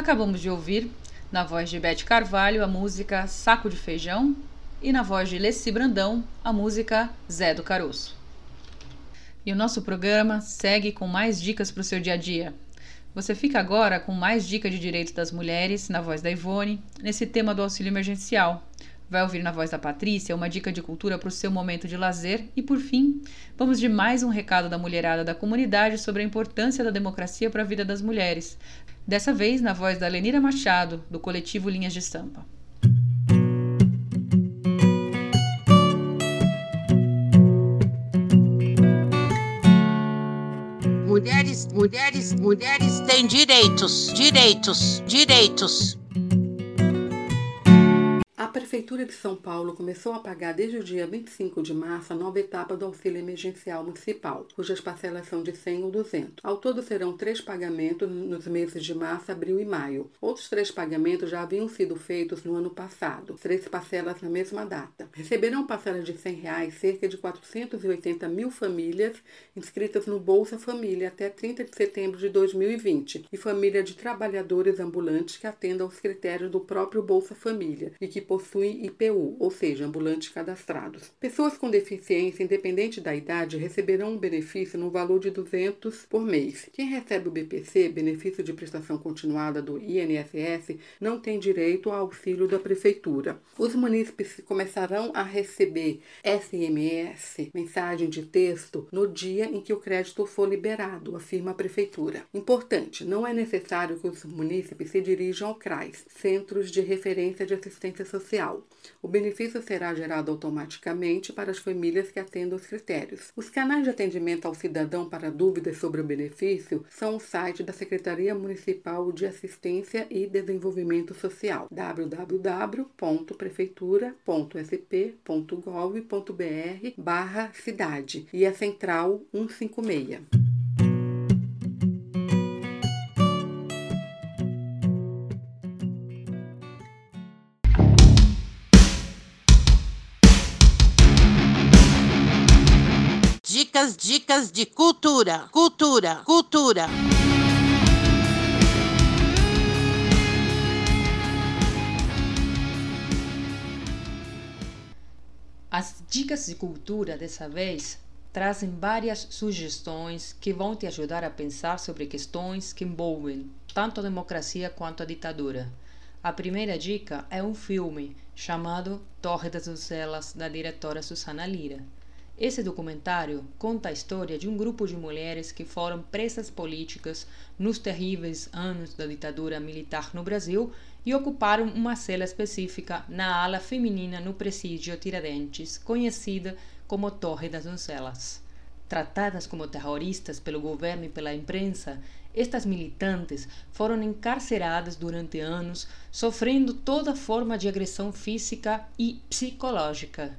Acabamos de ouvir, na voz de Bete Carvalho, a música Saco de Feijão e na voz de Leci Brandão, a música Zé do Caroço. E o nosso programa segue com mais dicas para o seu dia a dia. Você fica agora com mais dicas de direitos das mulheres, na voz da Ivone, nesse tema do auxílio emergencial. Vai ouvir na voz da Patrícia uma dica de cultura para o seu momento de lazer. E por fim, vamos de mais um recado da mulherada da comunidade sobre a importância da democracia para a vida das mulheres. Dessa vez na voz da Lenira Machado, do coletivo Linhas de Estampa. Mulheres, mulheres, mulheres têm direitos, direitos, direitos. A Prefeitura de São Paulo começou a pagar desde o dia 25 de março a nova etapa do auxílio emergencial municipal, cujas parcelas são de 100 ou 200. Ao todo serão três pagamentos nos meses de março, abril e maio. Outros três pagamentos já haviam sido feitos no ano passado, três parcelas na mesma data. Receberão parcelas de 100 reais cerca de 480 mil famílias inscritas no Bolsa Família até 30 de setembro de 2020 e família de trabalhadores ambulantes que atendam aos critérios do próprio Bolsa Família e que possuem IPU, ou seja, ambulantes cadastrados. Pessoas com deficiência, independente da idade, receberão um benefício no valor de 200 por mês. Quem recebe o BPC, benefício de prestação continuada do INSS, não tem direito ao auxílio da prefeitura. Os munícipes começarão a receber SMS, mensagem de texto, no dia em que o crédito for liberado, afirma a prefeitura. Importante, não é necessário que os munícipes se dirijam ao CRAS, Centros de Referência de Assistência Social. O benefício será gerado automaticamente para as famílias que atendam os critérios. Os canais de atendimento ao cidadão para dúvidas sobre o benefício são o site da Secretaria Municipal de Assistência e Desenvolvimento Social, www.prefeitura.sp.gov.br barra cidade e a central 156. Dicas, dicas de cultura, cultura, cultura. As dicas de cultura dessa vez trazem várias sugestões que vão te ajudar a pensar sobre questões que envolvem tanto a democracia quanto a ditadura. A primeira dica é um filme chamado Torre das Doncelas, da diretora Susana Lira. Esse documentário conta a história de um grupo de mulheres que foram presas políticas nos terríveis anos da ditadura militar no Brasil e ocuparam uma cela específica na ala feminina no presídio Tiradentes, conhecida como Torre das Doncelas. Tratadas como terroristas pelo governo e pela imprensa, estas militantes foram encarceradas durante anos, sofrendo toda forma de agressão física e psicológica.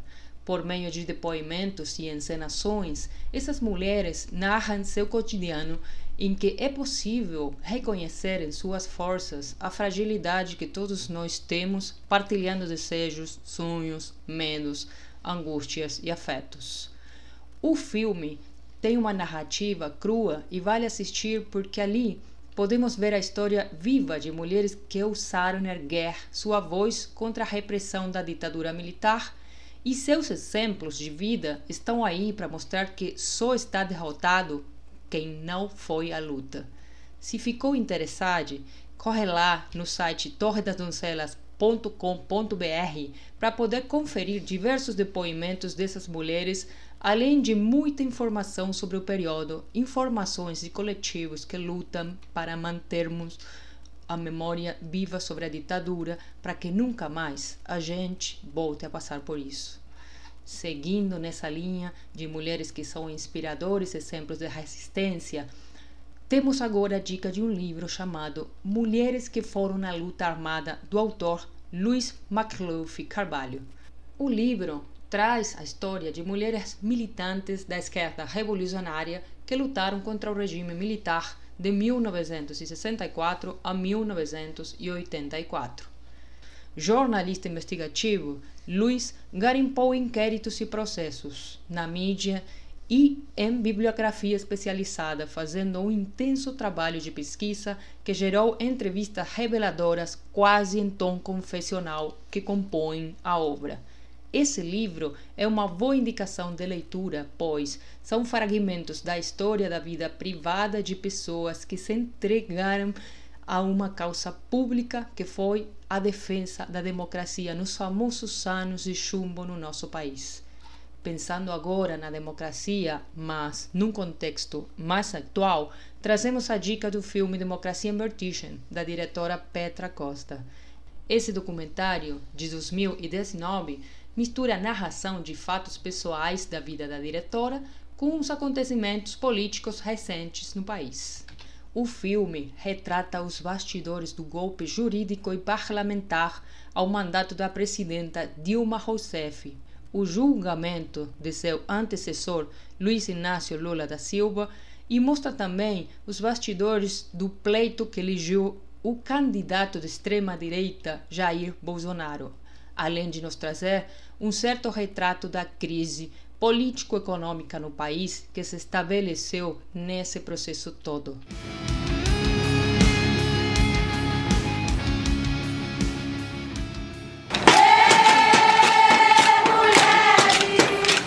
Por meio de depoimentos e encenações, essas mulheres narram seu cotidiano em que é possível reconhecer em suas forças a fragilidade que todos nós temos, partilhando desejos, sonhos, medos, angústias e afetos. O filme tem uma narrativa crua e vale assistir porque ali podemos ver a história viva de mulheres que ousaram erguer sua voz contra a repressão da ditadura militar e seus exemplos de vida estão aí para mostrar que só está derrotado quem não foi à luta. Se ficou interessado, corre lá no site torredasdoncelas.com.br para poder conferir diversos depoimentos dessas mulheres, além de muita informação sobre o período, informações de coletivos que lutam para mantermos a memória viva sobre a ditadura, para que nunca mais a gente volte a passar por isso seguindo nessa linha de mulheres que são inspiradores exemplos de resistência, temos agora a dica de um livro chamado Mulheres que Foram na Luta Armada, do autor Luiz McLuff Carvalho. O livro traz a história de mulheres militantes da esquerda revolucionária que lutaram contra o regime militar de 1964 a 1984 jornalista investigativo, Luiz garimpou inquéritos e processos na mídia e em bibliografia especializada, fazendo um intenso trabalho de pesquisa que gerou entrevistas reveladoras quase em tom confessional que compõem a obra. Esse livro é uma boa indicação de leitura, pois são fragmentos da história da vida privada de pessoas que se entregaram a uma causa pública que foi a defesa da democracia nos famosos anos de chumbo no nosso país. Pensando agora na democracia, mas num contexto mais atual, trazemos a dica do filme Democracia in Vertigem, da diretora Petra Costa. Esse documentário, de 2019, mistura a narração de fatos pessoais da vida da diretora com os acontecimentos políticos recentes no país. O filme retrata os bastidores do golpe jurídico e parlamentar ao mandato da presidenta Dilma Rousseff, o julgamento de seu antecessor Luiz Inácio Lula da Silva e mostra também os bastidores do pleito que elegeu o candidato de extrema-direita Jair Bolsonaro, além de nos trazer um certo retrato da crise político-econômica no país que se estabeleceu nesse processo todo.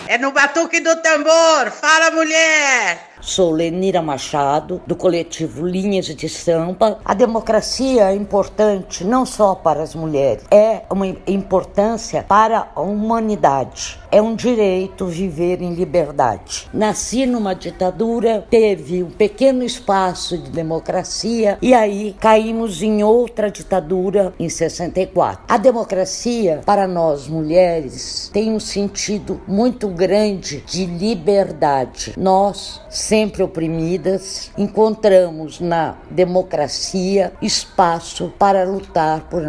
É no batuque do tambor. Fala, mulher! Sou Lenira Machado, do coletivo Linhas de Sampa. A democracia é importante não só para as mulheres, é uma importância para a humanidade. É um direito viver em liberdade. Nasci numa ditadura, teve um pequeno espaço de democracia e aí caímos em outra ditadura em 64. A democracia, para nós mulheres, tem um sentido muito grande de liberdade. Nós sempre oprimidas, encontramos na democracia espaço para lutar por,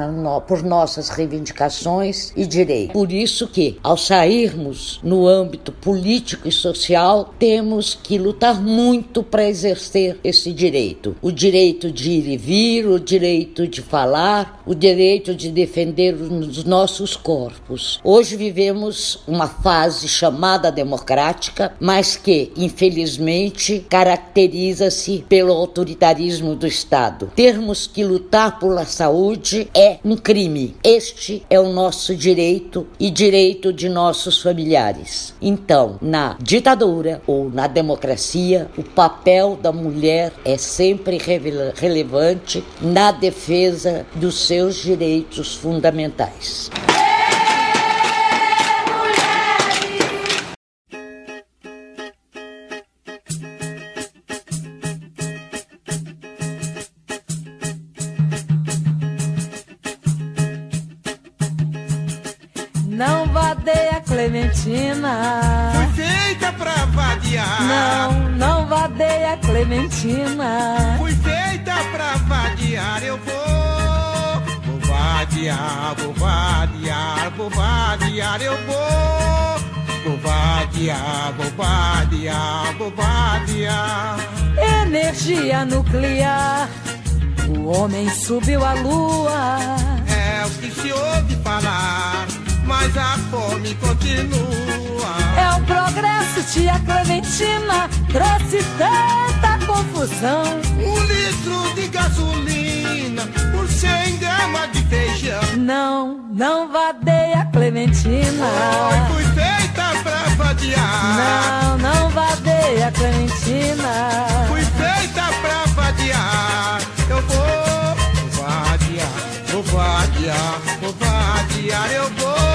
por nossas reivindicações e direitos. Por isso que, ao sairmos no âmbito político e social, temos que lutar muito para exercer esse direito. O direito de ir e vir, o direito de falar, o direito de defender os nossos corpos. Hoje vivemos uma fase chamada democrática, mas que, infelizmente, caracteriza-se pelo autoritarismo do Estado. Termos que lutar pela saúde é um crime. Este é o nosso direito e direito de nossos familiares. Então, na ditadura ou na democracia, o papel da mulher é sempre relevante na defesa dos seus direitos fundamentais. Fui feita pra vadiar, eu vou. Vou vadiar, vou vadiar, vou vadiar, eu vou. Vou vadiar, vou vadiar, vou vadiar. Energia nuclear. O homem subiu à lua. É o que se ouve falar, mas a fome continua. É o progresso, tia Clementina. Trouxe tanta confusão. Um litro de gasolina por 100 gramas de feijão. Não, não vadeia Clementina. Oi, fui feita pra vadiar. Não, não vadeia Clementina. Fui feita pra vadiar. Eu vou, vadiar, vou vadiar, vou vadiar, eu. Vou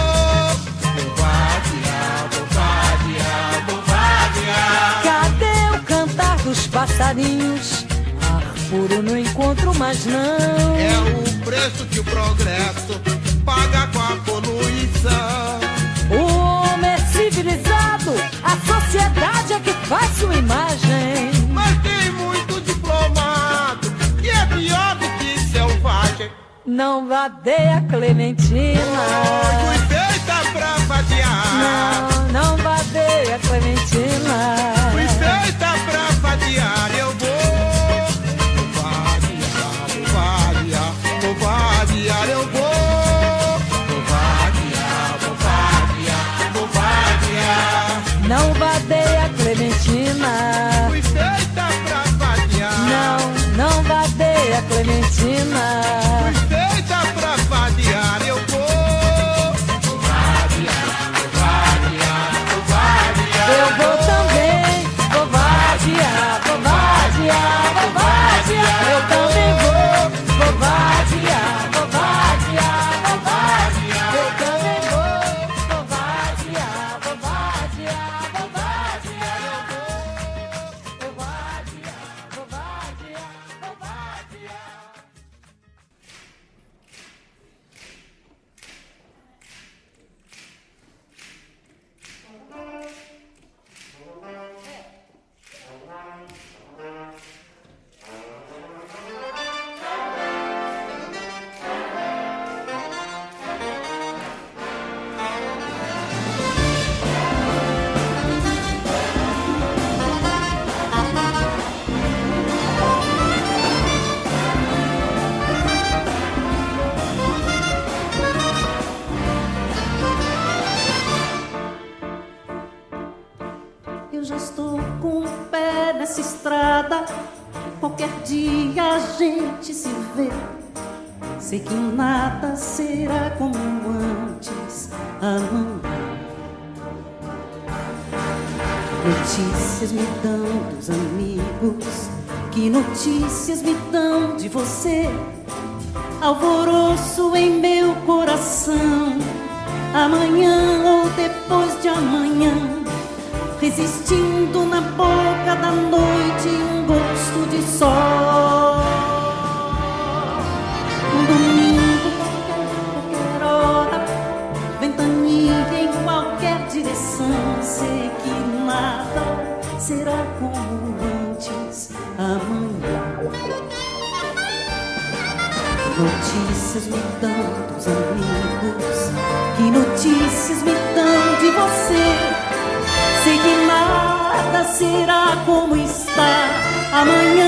dos passarinhos? Ar puro não encontro mais não. É o preço que o progresso paga com a poluição. O homem é civilizado, a sociedade é que faz sua imagem. Mas tem muito diplomado que é pior do que selvagem. Não vadeia Clementina. Fui feita pra vadiar. Não, não vadeia Clementina. Fui feita vadiar, eu vou. Vou vadiar, vou vadiar, vou vadiar, eu vou. Vou vadiar, vou vadiar, vou vadiar. Não vadeia Clementina. Fui feita pra vadiar. Não, não vadeia Clementina. Gente se vê. Sei que nada será como antes amanhã. Notícias me dão dos amigos. Que notícias me dão de você? Alvoroço em meu coração. Amanhã ou depois de amanhã resistindo na boca da noite um gosto de sol. Um domingo, qualquer, qualquer hora, ventania em qualquer direção, sei que nada será como antes amanhã. Notícias me dão como está. Amanhã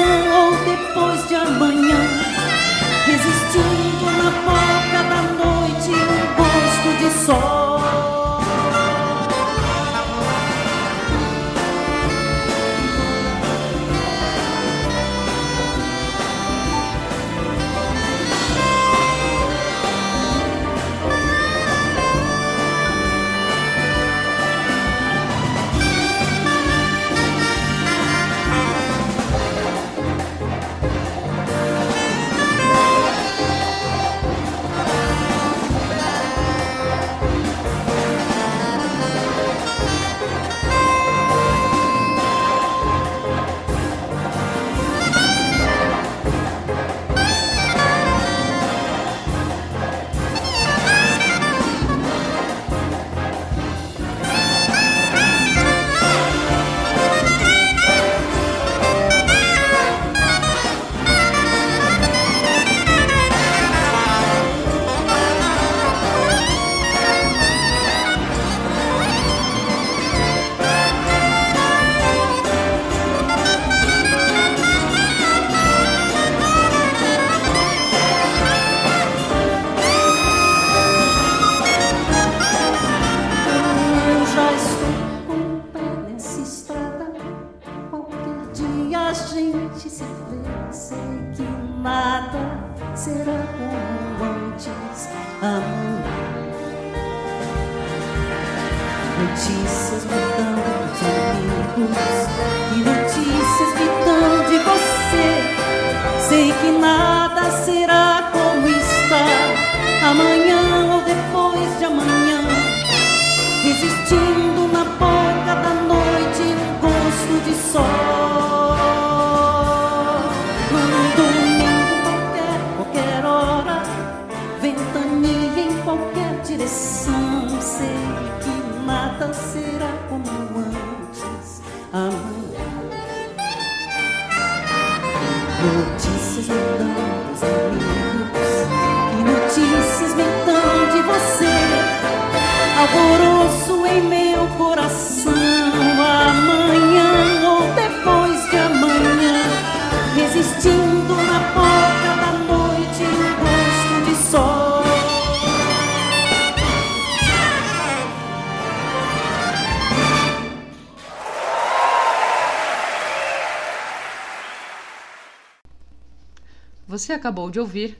Você acabou de ouvir,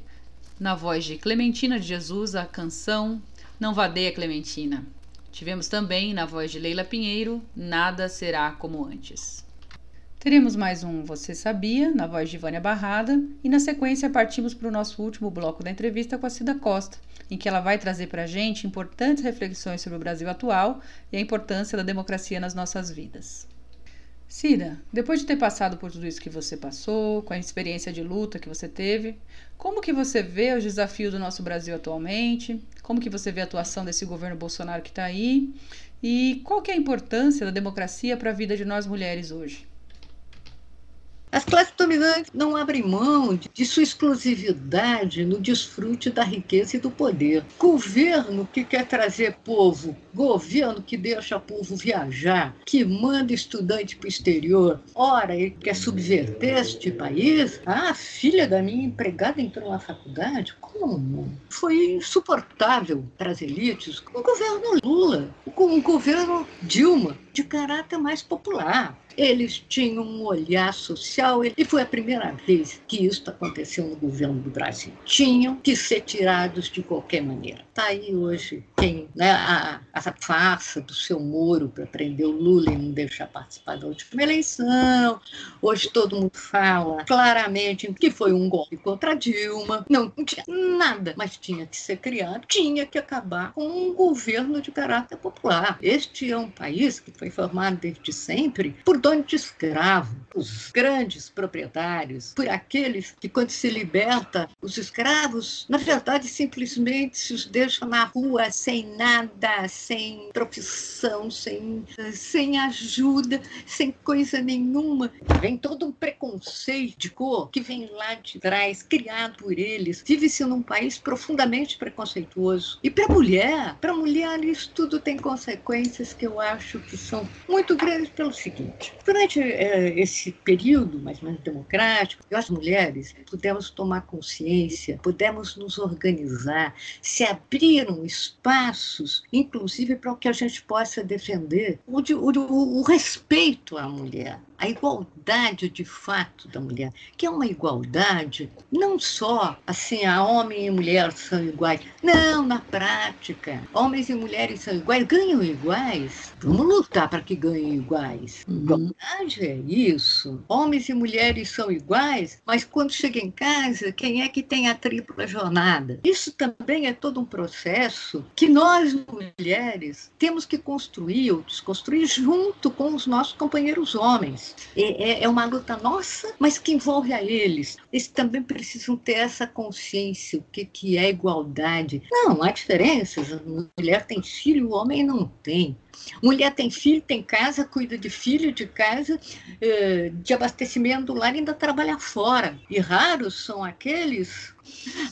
na voz de Clementina de Jesus, a canção Não Vadeia Clementina. Tivemos também, na voz de Leila Pinheiro, Nada Será Como Antes. Teremos mais um Você Sabia, na voz de Vânia Barrada, e na sequência partimos para o nosso último bloco da entrevista com a Cida Costa, em que ela vai trazer para a gente importantes reflexões sobre o Brasil atual e a importância da democracia nas nossas vidas. Cida, depois de ter passado por tudo isso que você passou, com a experiência de luta que você teve, como que você vê os desafios do nosso Brasil atualmente? Como que você vê a atuação desse governo Bolsonaro que está aí? E qual que é a importância da democracia para a vida de nós mulheres hoje? As classes dominantes não abrem mão de sua exclusividade no desfrute da riqueza e do poder. Governo que quer trazer povo, governo que deixa povo viajar, que manda estudante para o exterior, ora, ele quer subverter este país. Ah, filha da minha empregada entrou na faculdade? Como? Foi insuportável para as elites. O governo Lula, o governo Dilma, de caráter mais popular. Eles tinham um olhar social e foi a primeira vez que isso aconteceu no governo do Brasil. Tinham que ser tirados de qualquer maneira. Está aí hoje quem, né, a, essa farsa do seu Moro para prender o Lula e não deixar participar da última eleição. Hoje todo mundo fala claramente que foi um golpe contra Dilma. Não, não tinha nada, mas tinha que ser criado, tinha que acabar com um governo de caráter popular. Este é um país que foi formado desde sempre por dois dono de escravo, os grandes proprietários, por aqueles que, quando se liberta os escravos, na verdade, simplesmente se os deixam na rua sem nada, sem profissão, sem, sem ajuda, sem coisa nenhuma. Vem todo um preconceito de cor que vem lá de trás, criado por eles. Vive-se num país profundamente preconceituoso. E para mulher, para a mulher, isso tudo tem consequências que eu acho que são muito grandes pelo seguinte. Durante eh, esse período mais ou menos democrático, as mulheres pudemos tomar consciência, pudemos nos organizar, se abriram espaços, inclusive para que a gente possa defender o, de- o- o respeito à mulher, a igualdade de fato da mulher, que é uma igualdade não só assim, a homem e mulher são iguais. Não, na prática, homens e mulheres são iguais, ganham iguais. Vamos lutar para que ganhem iguais. Igualdade é isso. Homens e mulheres são iguais, mas quando chega em casa, quem é que tem a tripla jornada? Isso também é todo um processo que nós, mulheres, temos que construir ou desconstruir junto com os nossos companheiros homens. É, é- é uma luta nossa, mas que envolve a eles. Eles também precisam ter essa consciência, o que, que é igualdade. Não, há diferenças. A mulher tem filho, o homem não tem. Mulher tem filho, tem casa, cuida de filho, de casa, eh, de abastecimento do lar, ainda trabalha fora. E raros são aqueles,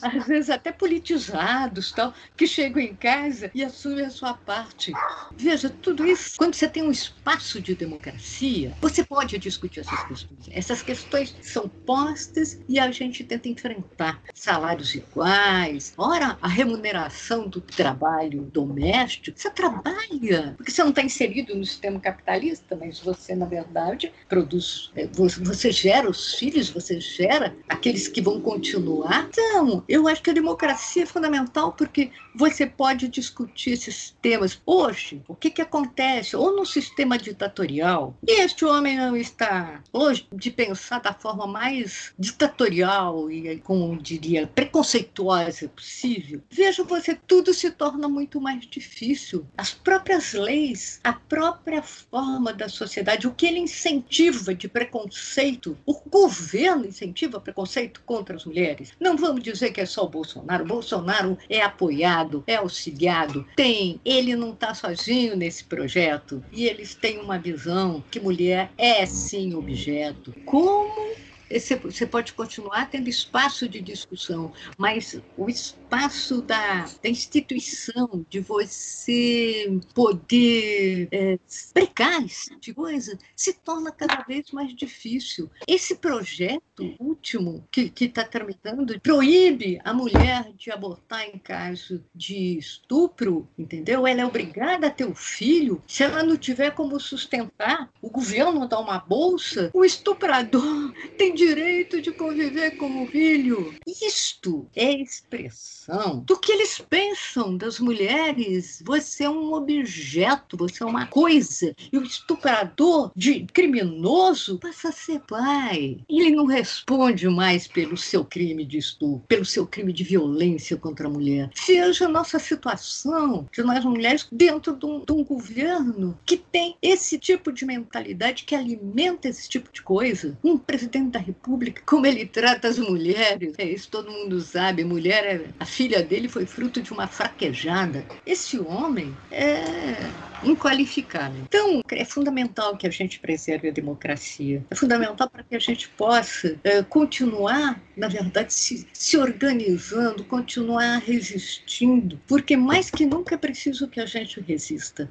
às vezes até politizados, tal, que chegam em casa e assumem a sua parte. Veja, tudo isso, quando você tem um espaço de democracia, você pode discutir essas questões. Essas questões são postas e a gente tenta enfrentar. Salários iguais, ora, a remuneração do trabalho doméstico. Você trabalha, porque você não está inserido no sistema capitalista, mas você, na verdade, produz, você você gera os filhos, você gera aqueles que vão continuar. Então, eu acho que a democracia é fundamental porque você pode discutir esses temas. Hoje, o que, que acontece? Ou no sistema ditatorial, e este homem não está hoje de pensar da forma mais ditatorial e, como diria, preconceituosa possível, veja você, tudo se torna muito mais difícil. As próprias leis, a própria forma da sociedade, o que ele incentiva de preconceito, o governo incentiva preconceito contra as mulheres. Não vamos dizer que é só o Bolsonaro. O Bolsonaro é apoiado, é auxiliado, tem, ele não está sozinho nesse projeto e eles têm uma visão que mulher é sim objeto. Como você pode continuar tendo espaço de discussão, mas o espaço da, da instituição, de você poder é, tipo de coisa, se torna cada vez mais difícil. Esse projeto último que está tramitando proíbe a mulher de abortar em caso de estupro, entendeu? Ela é obrigada a ter o filho. Se ela não tiver como sustentar, o governo dá uma bolsa, o estuprador tem direito de conviver com o filho. Isto é expressão do que eles pensam das mulheres. Você é um objeto, você é uma coisa. E o estuprador de criminoso passa a ser pai. Ele não responde mais pelo seu crime de estupro, pelo seu crime de violência contra a mulher. Veja a nossa situação de nós mulheres dentro de um, de um governo que tem esse tipo de mentalidade, que alimenta esse tipo de coisa. Um presidente da República, como ele trata as mulheres, é isso todo mundo sabe. Mulher, é, a filha dele foi fruto de uma fraquejada. Esse homem é inqualificável. Então, é fundamental que a gente preserve a democracia. É fundamental para que a gente possa eh, continuar, na verdade, se, se organizando, continuar resistindo, porque mais que nunca é preciso que a gente resista.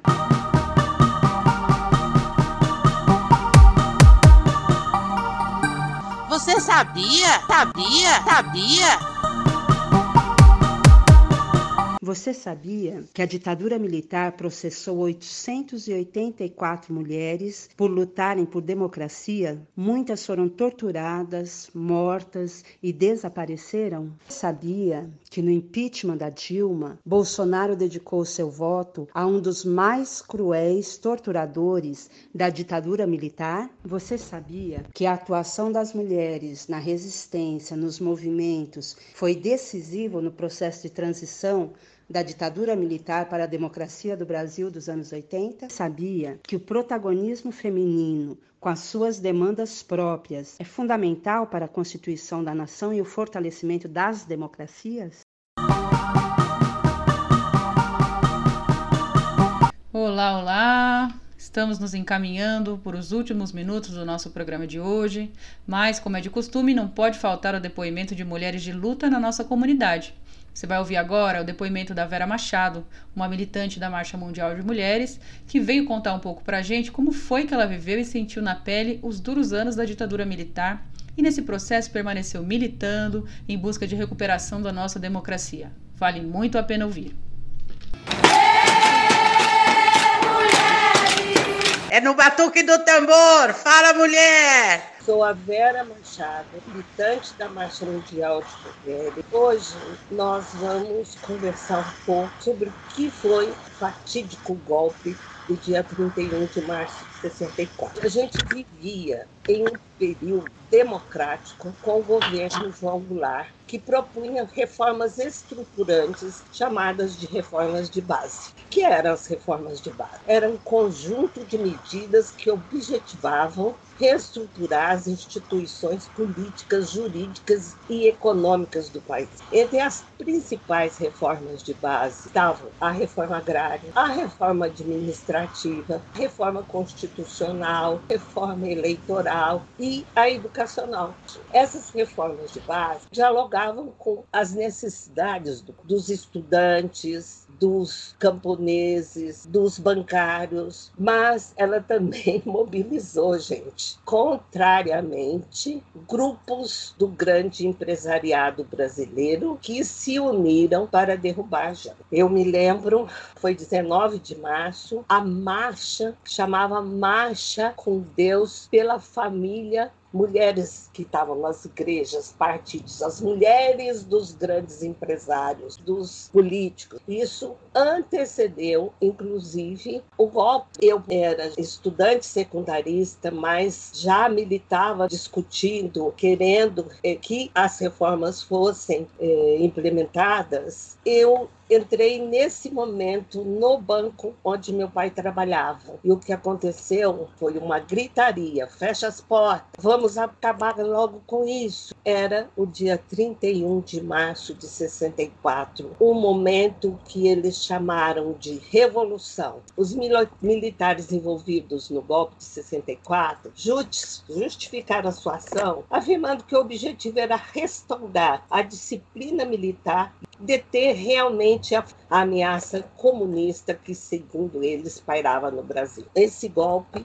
Sabia? Sabia? Sabia? Você sabia que a ditadura militar processou 884 mulheres por lutarem por democracia? Muitas foram torturadas, mortas e desapareceram? Sabia que no impeachment da Dilma, Bolsonaro dedicou seu voto a um dos mais cruéis torturadores da ditadura militar? Você sabia que a atuação das mulheres na resistência, nos movimentos, foi decisivo no processo de transição da ditadura militar para a democracia do Brasil dos anos 80, sabia que o protagonismo feminino, com as suas demandas próprias, é fundamental para a constituição da nação e o fortalecimento das democracias? Olá, olá! Estamos nos encaminhando por os últimos minutos do nosso programa de hoje, mas, como é de costume, não pode faltar o depoimento de mulheres de luta na nossa comunidade. Você vai ouvir agora o depoimento da Vera Machado, uma militante da Marcha Mundial de Mulheres, que veio contar um pouco pra gente como foi que ela viveu e sentiu na pele os duros anos da ditadura militar e nesse processo permaneceu militando em busca de recuperação da nossa democracia. Vale muito a pena ouvir. É no batuque do tambor. Fala, mulher! Sou a Vera Machado, militante da Marcha Mundial de Mulheres. Hoje nós vamos conversar um pouco sobre o que foi o fatídico golpe do dia 31 de março de 64. A gente vivia em um período democrático com o governo João Goulart, que propunha reformas estruturantes chamadas de reformas de base. O que eram as reformas de base? Era um conjunto de medidas que objetivavam reestruturar as instituições políticas, jurídicas e econômicas do país. Entre as principais reformas de base estavam a reforma agrária, a reforma administrativa, reforma constitucional, reforma eleitoral e a educacional. Essas reformas de base dialogavam com as necessidades do, dos estudantes, dos camponeses, dos bancários, mas ela também mobilizou, gente, contrariamente, grupos do grande empresariado brasileiro que se uniram para derrubar Jana. Eu me lembro, foi 19 de março, a marcha chamava Marcha com Deus pela Família mulheres que estavam nas igrejas, partidos, as mulheres dos grandes empresários, dos políticos. Isso antecedeu, inclusive, o golpe. Eu era estudante secundarista, mas já militava discutindo, querendo eh, que as reformas fossem eh, implementadas. Eu entrei nesse momento no banco onde meu pai trabalhava. E o que aconteceu foi uma gritaria: fecha as portas, vamos acabar logo com isso. Era o dia 31 de março de 64, um momento que eles chamaram de revolução. Os militares envolvidos no golpe de 64 justificaram a sua ação, afirmando que o objetivo era restaurar a disciplina militar, deter realmente a ameaça comunista que, segundo eles, pairava no Brasil. Esse golpe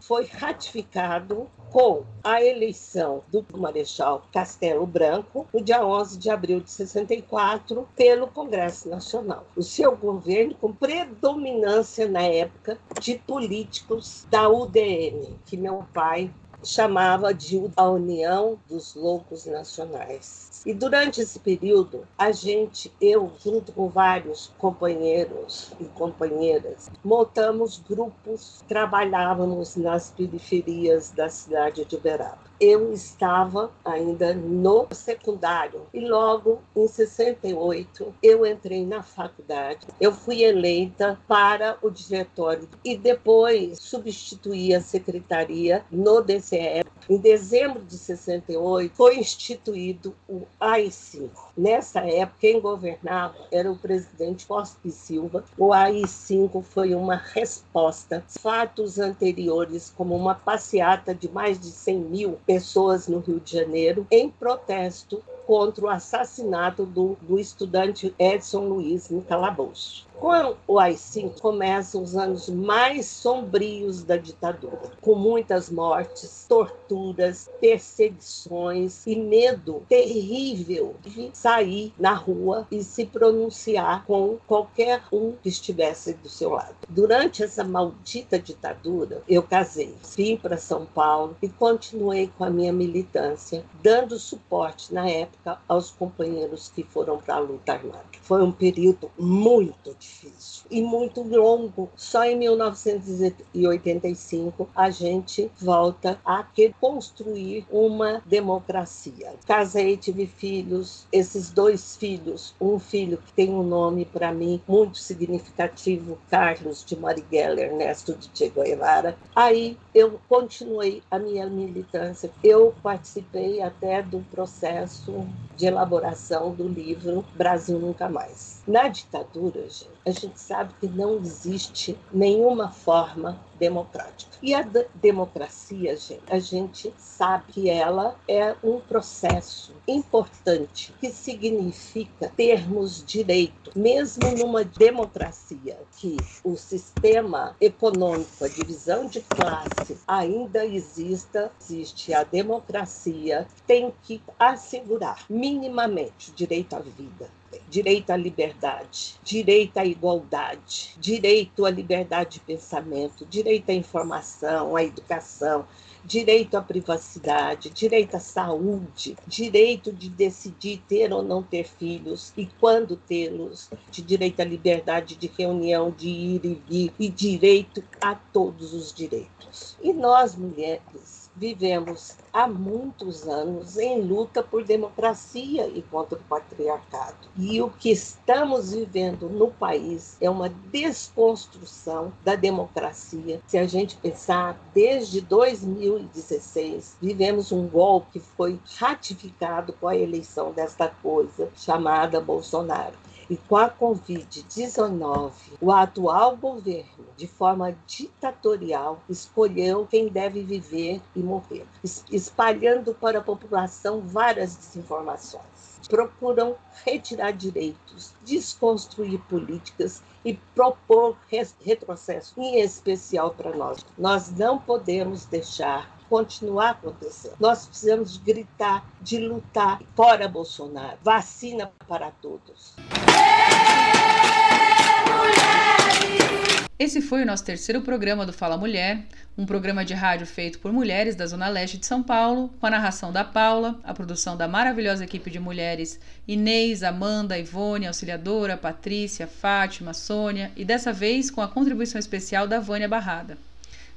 foi ratificado com a eleição do Marechal Castelo Branco no dia 11 de abril de 64 pelo Congresso Nacional. O seu governo com predominância na época de políticos da UDN, que meu pai chamava de a União dos Loucos Nacionais. E durante esse período, a gente, eu, junto com vários companheiros e companheiras, montamos grupos, trabalhávamos nas periferias da cidade de Uberaba eu estava ainda no secundário e logo em 68 eu entrei na faculdade. Eu fui eleita para o diretório e depois substituí a secretaria no DCE. Em dezembro de 68 foi instituído o AI-5. Nessa época, quem governava era o presidente Costa e Silva. O AI-5 foi uma resposta fatos anteriores, como uma passeata de mais de 100 mil pessoas no Rio de Janeiro, em protesto contra o assassinato do, do estudante Edson Luiz no calabouço. Com o AI-5 começam os anos mais sombrios da ditadura, com muitas mortes, torturas, perseguições e medo terrível de sair na rua e se pronunciar com qualquer um que estivesse do seu lado. Durante essa maldita ditadura, eu casei, vim para São Paulo e continuei com a minha militância, dando suporte na época aos companheiros que foram para a luta armada. Foi um período muito difícil difícil e muito longo. Só em 1985 a gente volta a construir uma democracia. Casei, tive filhos, esses dois filhos, um filho que tem um nome para mim muito significativo, Carlos de Marighella Ernesto de Che Guevara. Aí eu continuei a minha militância. Eu participei até do processo de elaboração do livro Brasil Nunca Mais. Na ditadura, a gente sabe que não existe nenhuma forma democrática. E a democracia, gente, a gente sabe que ela é um processo importante que significa termos direito, mesmo numa democracia que o sistema econômico, a divisão de classe ainda exista, existe a democracia, tem que assegurar minimamente o direito à vida, direito à liberdade, direito à igualdade, direito à liberdade de pensamento, direito à informação, à educação, direito à privacidade, direito à saúde, direito de decidir ter ou não ter filhos e quando tê-los, direito à liberdade de reunião, de ir e vir e direito a todos os direitos. E nós, mulheres, vivemos há muitos anos em luta por democracia e contra o patriarcado. E o que estamos vivendo no país é uma desconstrução da democracia. Se a gente pensar, desde 2016, vivemos um golpe que foi ratificado com a eleição desta coisa chamada Bolsonaro. E com a Covid-19, o atual governo, de forma ditatorial, escolheu quem deve viver e morrer, espalhando para a população várias desinformações. Procuram retirar direitos, desconstruir políticas e propor retrocesso, em especial para nós. Nós não podemos deixar continuar acontecendo. Nós precisamos gritar, de lutar fora Bolsonaro. Vacina para todos. Esse foi o nosso terceiro programa do Fala Mulher, um programa de rádio feito por mulheres da Zona Leste de São Paulo, com a narração da Paula, a produção da maravilhosa equipe de mulheres Inês, Amanda, Ivone, Auxiliadora, Patrícia, Fátima, Sônia e dessa vez com a contribuição especial da Vânia Barrada.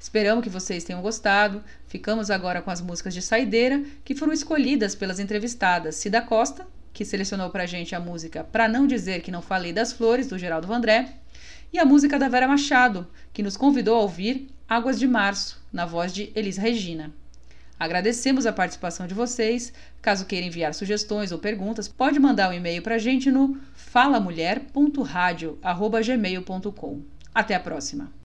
Esperamos que vocês tenham gostado. Ficamos agora com as músicas de saideira que foram escolhidas pelas entrevistadas Cida Costa, que selecionou pra gente a música Pra Não Dizer Que Não Falei das Flores, do Geraldo Vandré, e a música da Vera Machado, que nos convidou a ouvir Águas de Março, na voz de Elis Regina. Agradecemos a participação de vocês. Caso queira enviar sugestões ou perguntas, pode mandar um e-mail para a gente no falamulher.radio.gmail.com. Até a próxima!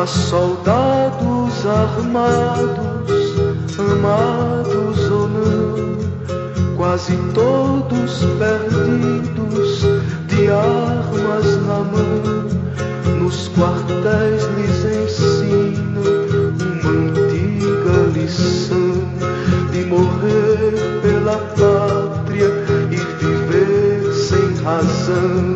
Há soldados armados, amados ou não, quase todos perdidos, de armas na mão. Nos quartéis lhes ensino uma antiga lição de morrer pela pátria e viver sem razão.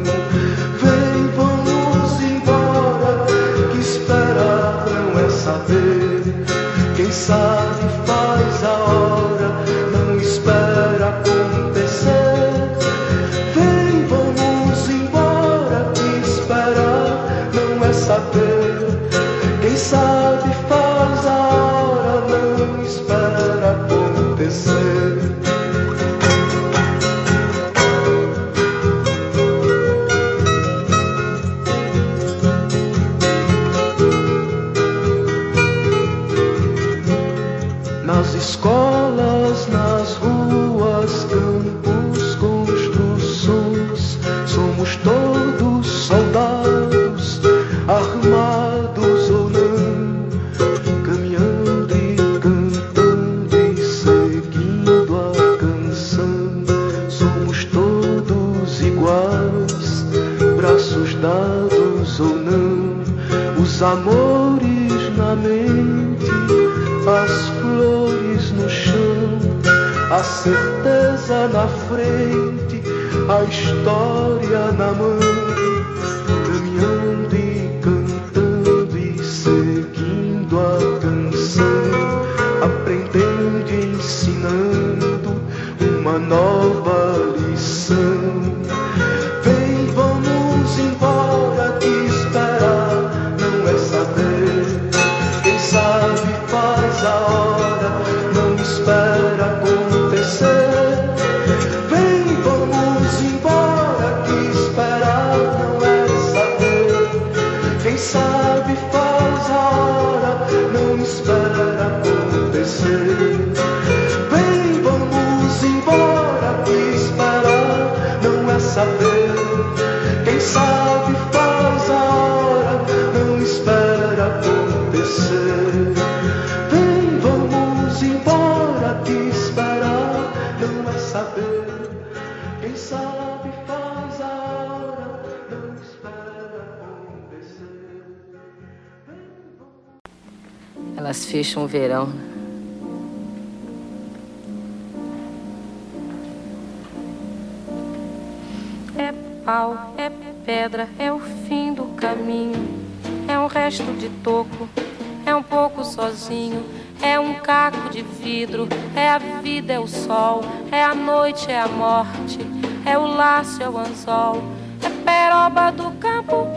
A morte. É o laço, é o anzol. É peroba do campo,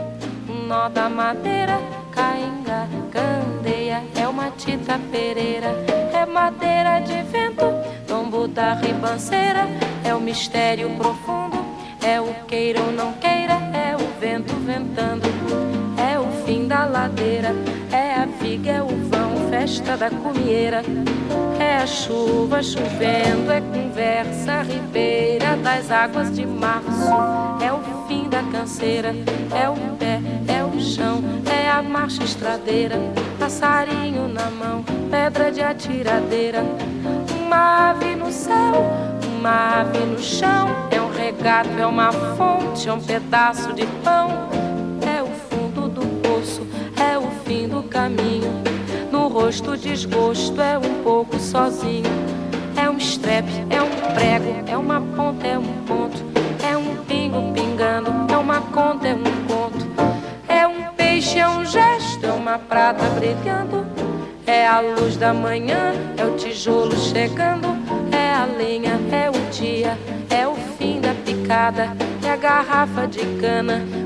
nó da madeira. Cainga, candeia, é uma tita pereira. É madeira de vento, tombo da ribanceira. É o mistério profundo. É o queira ou não queira, é o vento ventando, é o fim da ladeira, é a viga, é o festa da cumieira, é a chuva chovendo, é conversa ribeira das águas de março, é o fim da canseira, é o pé, é o chão, é a marcha estradeira, passarinho na mão, pedra de atiradeira, uma ave no céu, uma ave no chão, é um regato, é uma fonte, é um pedaço de pão, é o fundo do poço, é o fim do caminho. No rosto, desgosto, é um pouco sozinho. É um estrepe, é um prego, é uma ponta, é um ponto. É um pingo pingando, é uma conta, é um conto. É um peixe, é um gesto, é uma prata brilhando. É a luz da manhã, é o tijolo chegando. É a lenha, é o dia, é o fim da picada. É a garrafa de cana, o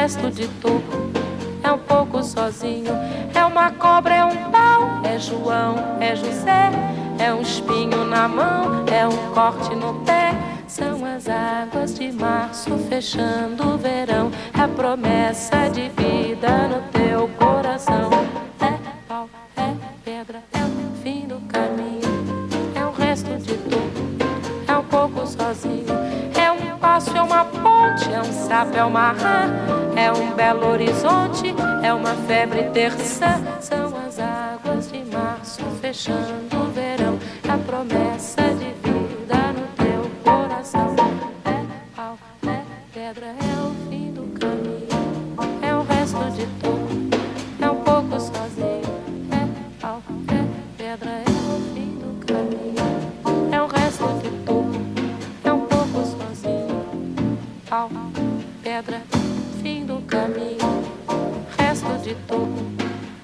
Resto de toco, é um pouco sozinho. É uma cobra, é um pau, é João, é José. É um espinho na mão, é um corte no pé. São as águas de março fechando o verão. É a promessa de vida no teu coração. É pau, é pedra, é o fim do caminho. É um resto de tudo, é um pouco sozinho. É um é uma ponte, é um sapo, é uma rã. É um belo horizonte, é uma febre terça. São as águas de março fechando o verão. A promessa de vida no teu coração. É pau, é pedra, é pedra, fim do caminho. Resto de tudo,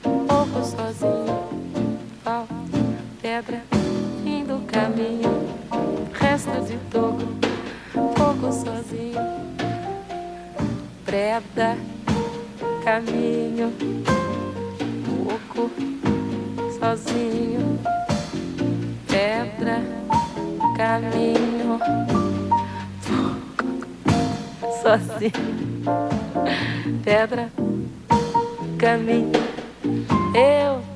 pouco sozinho. Pau, pedra, fim do caminho. Resto de toco, pouco sozinho. Preda, caminho, pouco sozinho. Pedra, caminho, pouco sozinho. Pedra, caminho, eu